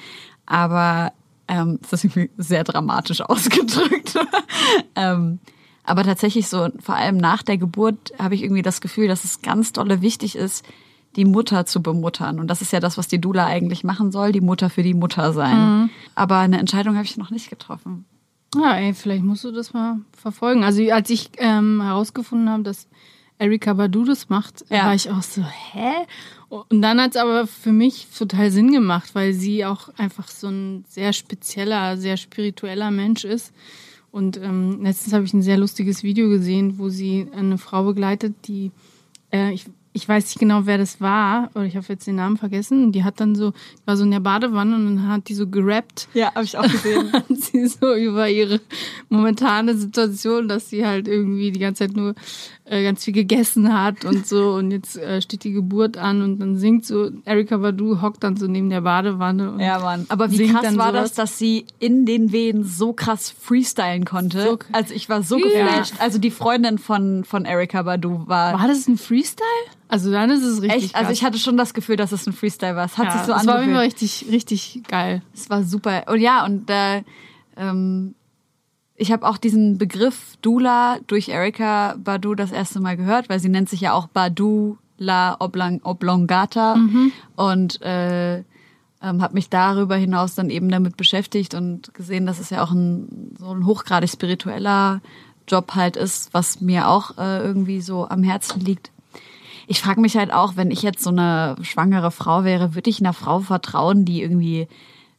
S2: aber ähm, das ist irgendwie sehr dramatisch [LAUGHS] ausgedrückt. [LAUGHS] ähm, aber tatsächlich so, vor allem nach der Geburt, habe ich irgendwie das Gefühl, dass es ganz dolle wichtig ist, die Mutter zu bemuttern. Und das ist ja das, was die Dula eigentlich machen soll, die Mutter für die Mutter sein. Aber eine Entscheidung habe ich noch nicht getroffen.
S4: Ja, ey, vielleicht musst du das mal verfolgen. Also als ich ähm, herausgefunden habe, dass Erika Badu das macht,
S2: Ja.
S4: war ich auch so, hä? Und dann hat es aber für mich total Sinn gemacht, weil sie auch einfach so ein sehr spezieller, sehr spiritueller Mensch ist. Und ähm, letztens habe ich ein sehr lustiges Video gesehen, wo sie eine Frau begleitet, die, äh, ich ich weiß nicht genau, wer das war, oder ich habe jetzt den Namen vergessen. Die hat dann so, war so in der Badewanne und dann hat die so gerappt.
S2: Ja, habe ich auch gesehen. [LAUGHS]
S4: hat sie so über ihre momentane Situation, dass sie halt irgendwie die ganze Zeit nur äh, ganz viel gegessen hat und so und jetzt äh, steht die Geburt an und dann singt so Erika Badu hockt dann so neben der Badewanne
S2: ja Mann aber wie krass war sowas. das dass sie in den Wehen so krass freestylen konnte so, also ich war so geflasht also die Freundin von von Erika Badu war
S4: war das ein Freestyle also dann ist es richtig
S2: echt? Also ich hatte schon das Gefühl dass es ein Freestyle war. Es hat
S4: ja,
S2: sich so
S4: angefühlt das war richtig richtig geil.
S2: Es war super. Und ja und äh, ähm, ich habe auch diesen Begriff Dula durch Erika Badu das erste Mal gehört, weil sie nennt sich ja auch Badu La Oblang Oblongata. Mhm. und äh, ähm, habe mich darüber hinaus dann eben damit beschäftigt und gesehen, dass es ja auch ein so ein hochgradig spiritueller Job halt ist, was mir auch äh, irgendwie so am Herzen liegt. Ich frage mich halt auch, wenn ich jetzt so eine schwangere Frau wäre, würde ich einer Frau vertrauen, die irgendwie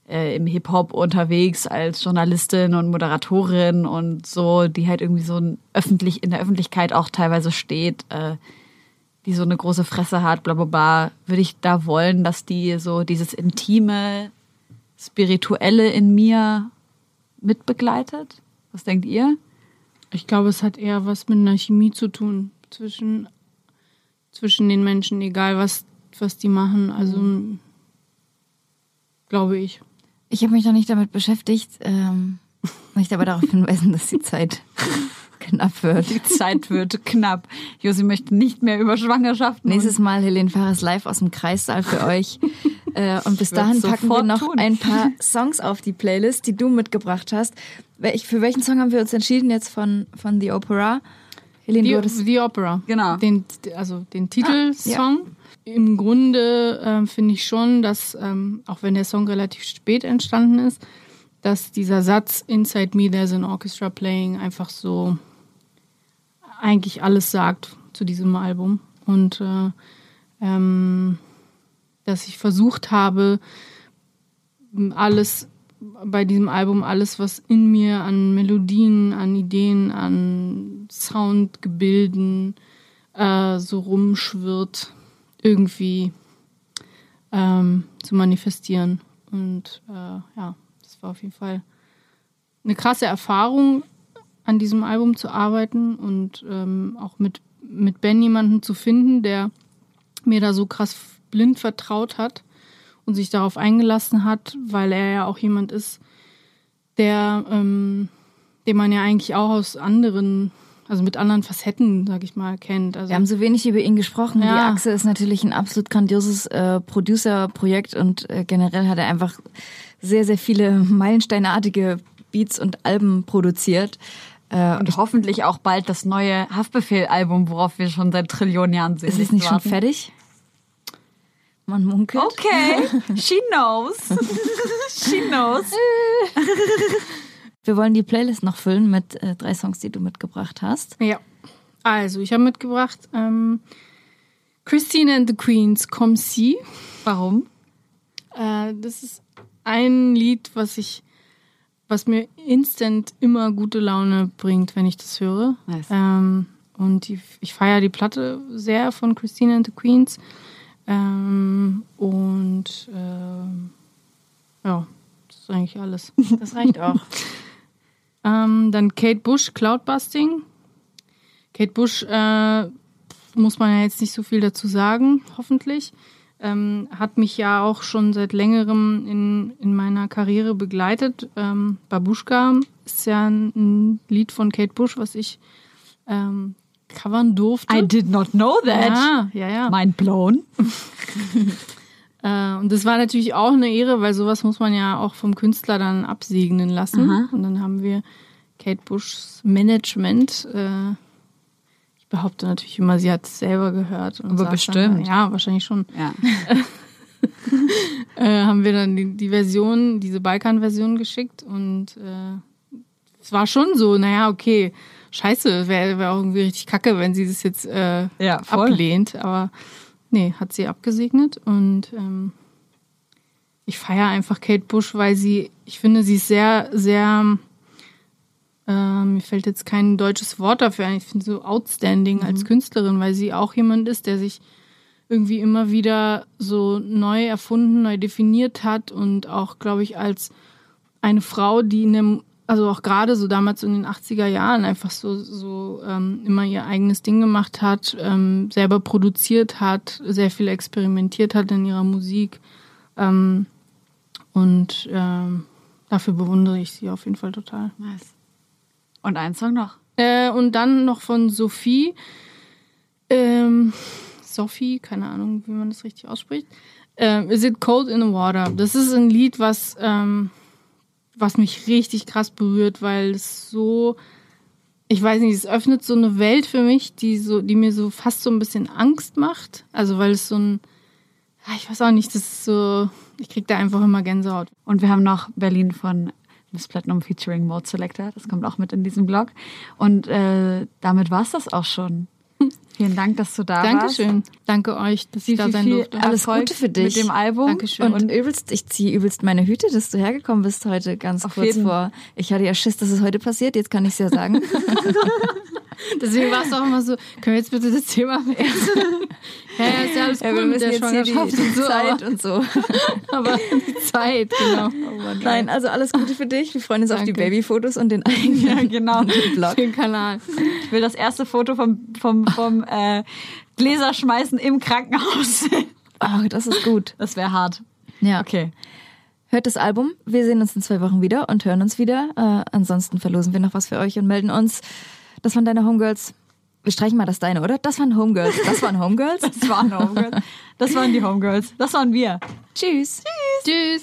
S2: äh, im Hip-Hop unterwegs als Journalistin und Moderatorin und so, die halt irgendwie so öffentlich in der Öffentlichkeit auch teilweise steht, äh, die so eine große Fresse hat, bla bla bla, würde ich da wollen, dass die so dieses intime, spirituelle in mir mitbegleitet? Was denkt ihr?
S4: Ich glaube, es hat eher was mit einer Chemie zu tun zwischen, zwischen den Menschen, egal was, was die machen. Also, mhm. glaube ich.
S3: Ich habe mich noch nicht damit beschäftigt. Ähm, möchte aber darauf hinweisen, dass die Zeit [LAUGHS] knapp wird.
S2: Die Zeit wird knapp. Josi möchte nicht mehr über Schwangerschaften.
S3: Nächstes Mal Helene Fares live aus dem Kreissaal für euch. Äh, und bis dahin packen wir noch tun. ein paar Songs auf die Playlist, die du mitgebracht hast. Für welchen Song haben wir uns entschieden jetzt von, von The Opera?
S4: Helene, The, The Opera.
S2: Genau.
S4: Den, also den Titelsong. Ah, ja. Im Grunde äh, finde ich schon, dass, ähm, auch wenn der Song relativ spät entstanden ist, dass dieser Satz Inside Me there's an orchestra playing einfach so eigentlich alles sagt zu diesem Album. Und äh, ähm, dass ich versucht habe, alles bei diesem Album, alles, was in mir an Melodien, an Ideen, an Soundgebilden äh, so rumschwirrt, irgendwie ähm, zu manifestieren. Und äh, ja, das war auf jeden Fall eine krasse Erfahrung, an diesem Album zu arbeiten und ähm, auch mit, mit Ben jemanden zu finden, der mir da so krass blind vertraut hat und sich darauf eingelassen hat, weil er ja auch jemand ist, der, ähm, den man ja eigentlich auch aus anderen also mit anderen Facetten, sag ich mal, kennt. Also
S3: Wir haben so wenig über ihn gesprochen. Ja. Die Achse ist natürlich ein absolut grandioses äh, Producer-Projekt und äh, generell hat er einfach sehr, sehr viele meilensteinartige Beats und Alben produziert.
S2: Äh, und hoffentlich auch bald das neue Haftbefehl-Album, worauf wir schon seit Trillionen Jahren sind.
S3: Ist es nicht warten. schon fertig? Man munkelt.
S2: Okay, [LAUGHS] she knows. [LAUGHS] she knows. [LAUGHS]
S3: Wir wollen die Playlist noch füllen mit äh, drei Songs, die du mitgebracht hast.
S4: Ja. Also, ich habe mitgebracht ähm, Christine and the Queens, Come See.
S2: Warum?
S4: Äh, das ist ein Lied, was ich, was mir instant immer gute Laune bringt, wenn ich das höre. Nice. Ähm, und die, ich feiere die Platte sehr von Christine and the Queens. Ähm, und äh, ja, das ist eigentlich alles. [LAUGHS]
S3: Das reicht auch.
S4: Ähm, dann Kate Bush, Cloudbusting. Kate Bush äh, muss man ja jetzt nicht so viel dazu sagen, hoffentlich. Ähm, hat mich ja auch schon seit längerem in, in meiner Karriere begleitet. Ähm, Babushka ist ja ein, ein, Lied von Kate Bush, was ich ähm, covern durfte.
S2: I did not know that.
S4: Ja, ja, ja.
S2: Mind blown. [LAUGHS]
S4: Äh, und das war natürlich auch eine Ehre, weil sowas muss man ja auch vom Künstler dann absegnen lassen. Aha. Und dann haben wir Kate Bushs Management. Äh, ich behaupte natürlich immer, sie hat es selber gehört.
S2: Aber bestimmt.
S4: Dann, ja, wahrscheinlich schon.
S2: Ja. [LAUGHS]
S4: äh, haben wir dann die, die Version, diese Balkan-Version geschickt und äh, es war schon so, naja, okay, scheiße, wäre wär auch irgendwie richtig kacke, wenn sie das jetzt ja, ablehnt, aber Nee, hat sie abgesegnet und ähm, ich feiere einfach Kate Bush, weil sie, ich finde, sie ist sehr, sehr, äh, mir fällt jetzt kein deutsches Wort dafür ein, ich finde so outstanding mhm. als Künstlerin, weil sie auch jemand ist, der sich irgendwie immer wieder so neu erfunden, neu definiert hat und auch, glaube ich, als eine Frau, die in dem also auch gerade so damals in den 80er Jahren einfach so, so ähm, immer ihr eigenes Ding gemacht hat, ähm, selber produziert hat, sehr viel experimentiert hat in ihrer Musik. Ähm, und ähm, dafür bewundere ich sie auf jeden Fall total.
S2: Nice. Und ein Song noch?
S4: Äh, und dann noch von Sophie. Ähm, Sophie, keine Ahnung, wie man das richtig ausspricht. Ähm, Is It Cold in the Water? Das ist ein Lied, was was mich richtig krass berührt, weil es so, ich weiß nicht, es öffnet so eine Welt für mich, die so, die mir so fast so ein bisschen Angst macht. Also weil es so ein, ich weiß auch nicht, das ist so, ich krieg da einfach immer Gänsehaut.
S2: Und wir haben noch Berlin von Miss Platinum featuring Mode Selector. Das kommt auch mit in diesem Blog. Und äh, damit war es das auch schon. Vielen Dank, dass du da
S4: Dankeschön.
S2: warst.
S4: Danke euch, dass ich da sein durfte.
S3: Alles Gute für dich.
S2: Mit dem Album.
S3: Dankeschön. Und übelst, ich ziehe übelst meine Hüte, dass du hergekommen bist heute ganz Auf kurz jeden. vor. Ich hatte ja Schiss, dass es heute passiert. Jetzt kann ich es ja sagen. [LAUGHS]
S4: Deswegen war es auch immer so, können wir jetzt bitte das Thema [LAUGHS] wechseln? Ja, ja, ist ja alles
S3: cool ja, mit der Schwangerschaft und so. Zeit und so.
S4: aber die Zeit, genau.
S3: Oh Nein, also alles Gute für dich. Wir freuen uns Danke. auf die Babyfotos und den eigenen [LAUGHS]
S2: ja, genau. [LAUGHS]
S3: Blog.
S4: Den Kanal.
S2: Ich will das erste Foto vom, vom, vom äh, Gläser schmeißen im Krankenhaus.
S3: oh, das ist gut.
S2: Das wäre hart.
S3: Ja. Okay. Hört das Album. Wir sehen uns in zwei Wochen wieder und hören uns wieder. Äh, ansonsten verlosen wir noch was für euch und melden uns. Das waren deine Homegirls. Wir streichen mal das deine, oder? Das waren Homegirls. Das waren Homegirls?
S2: Das waren Homegirls. Das waren die Homegirls. Das waren wir.
S3: Tschüss.
S4: Tschüss. Tschüss.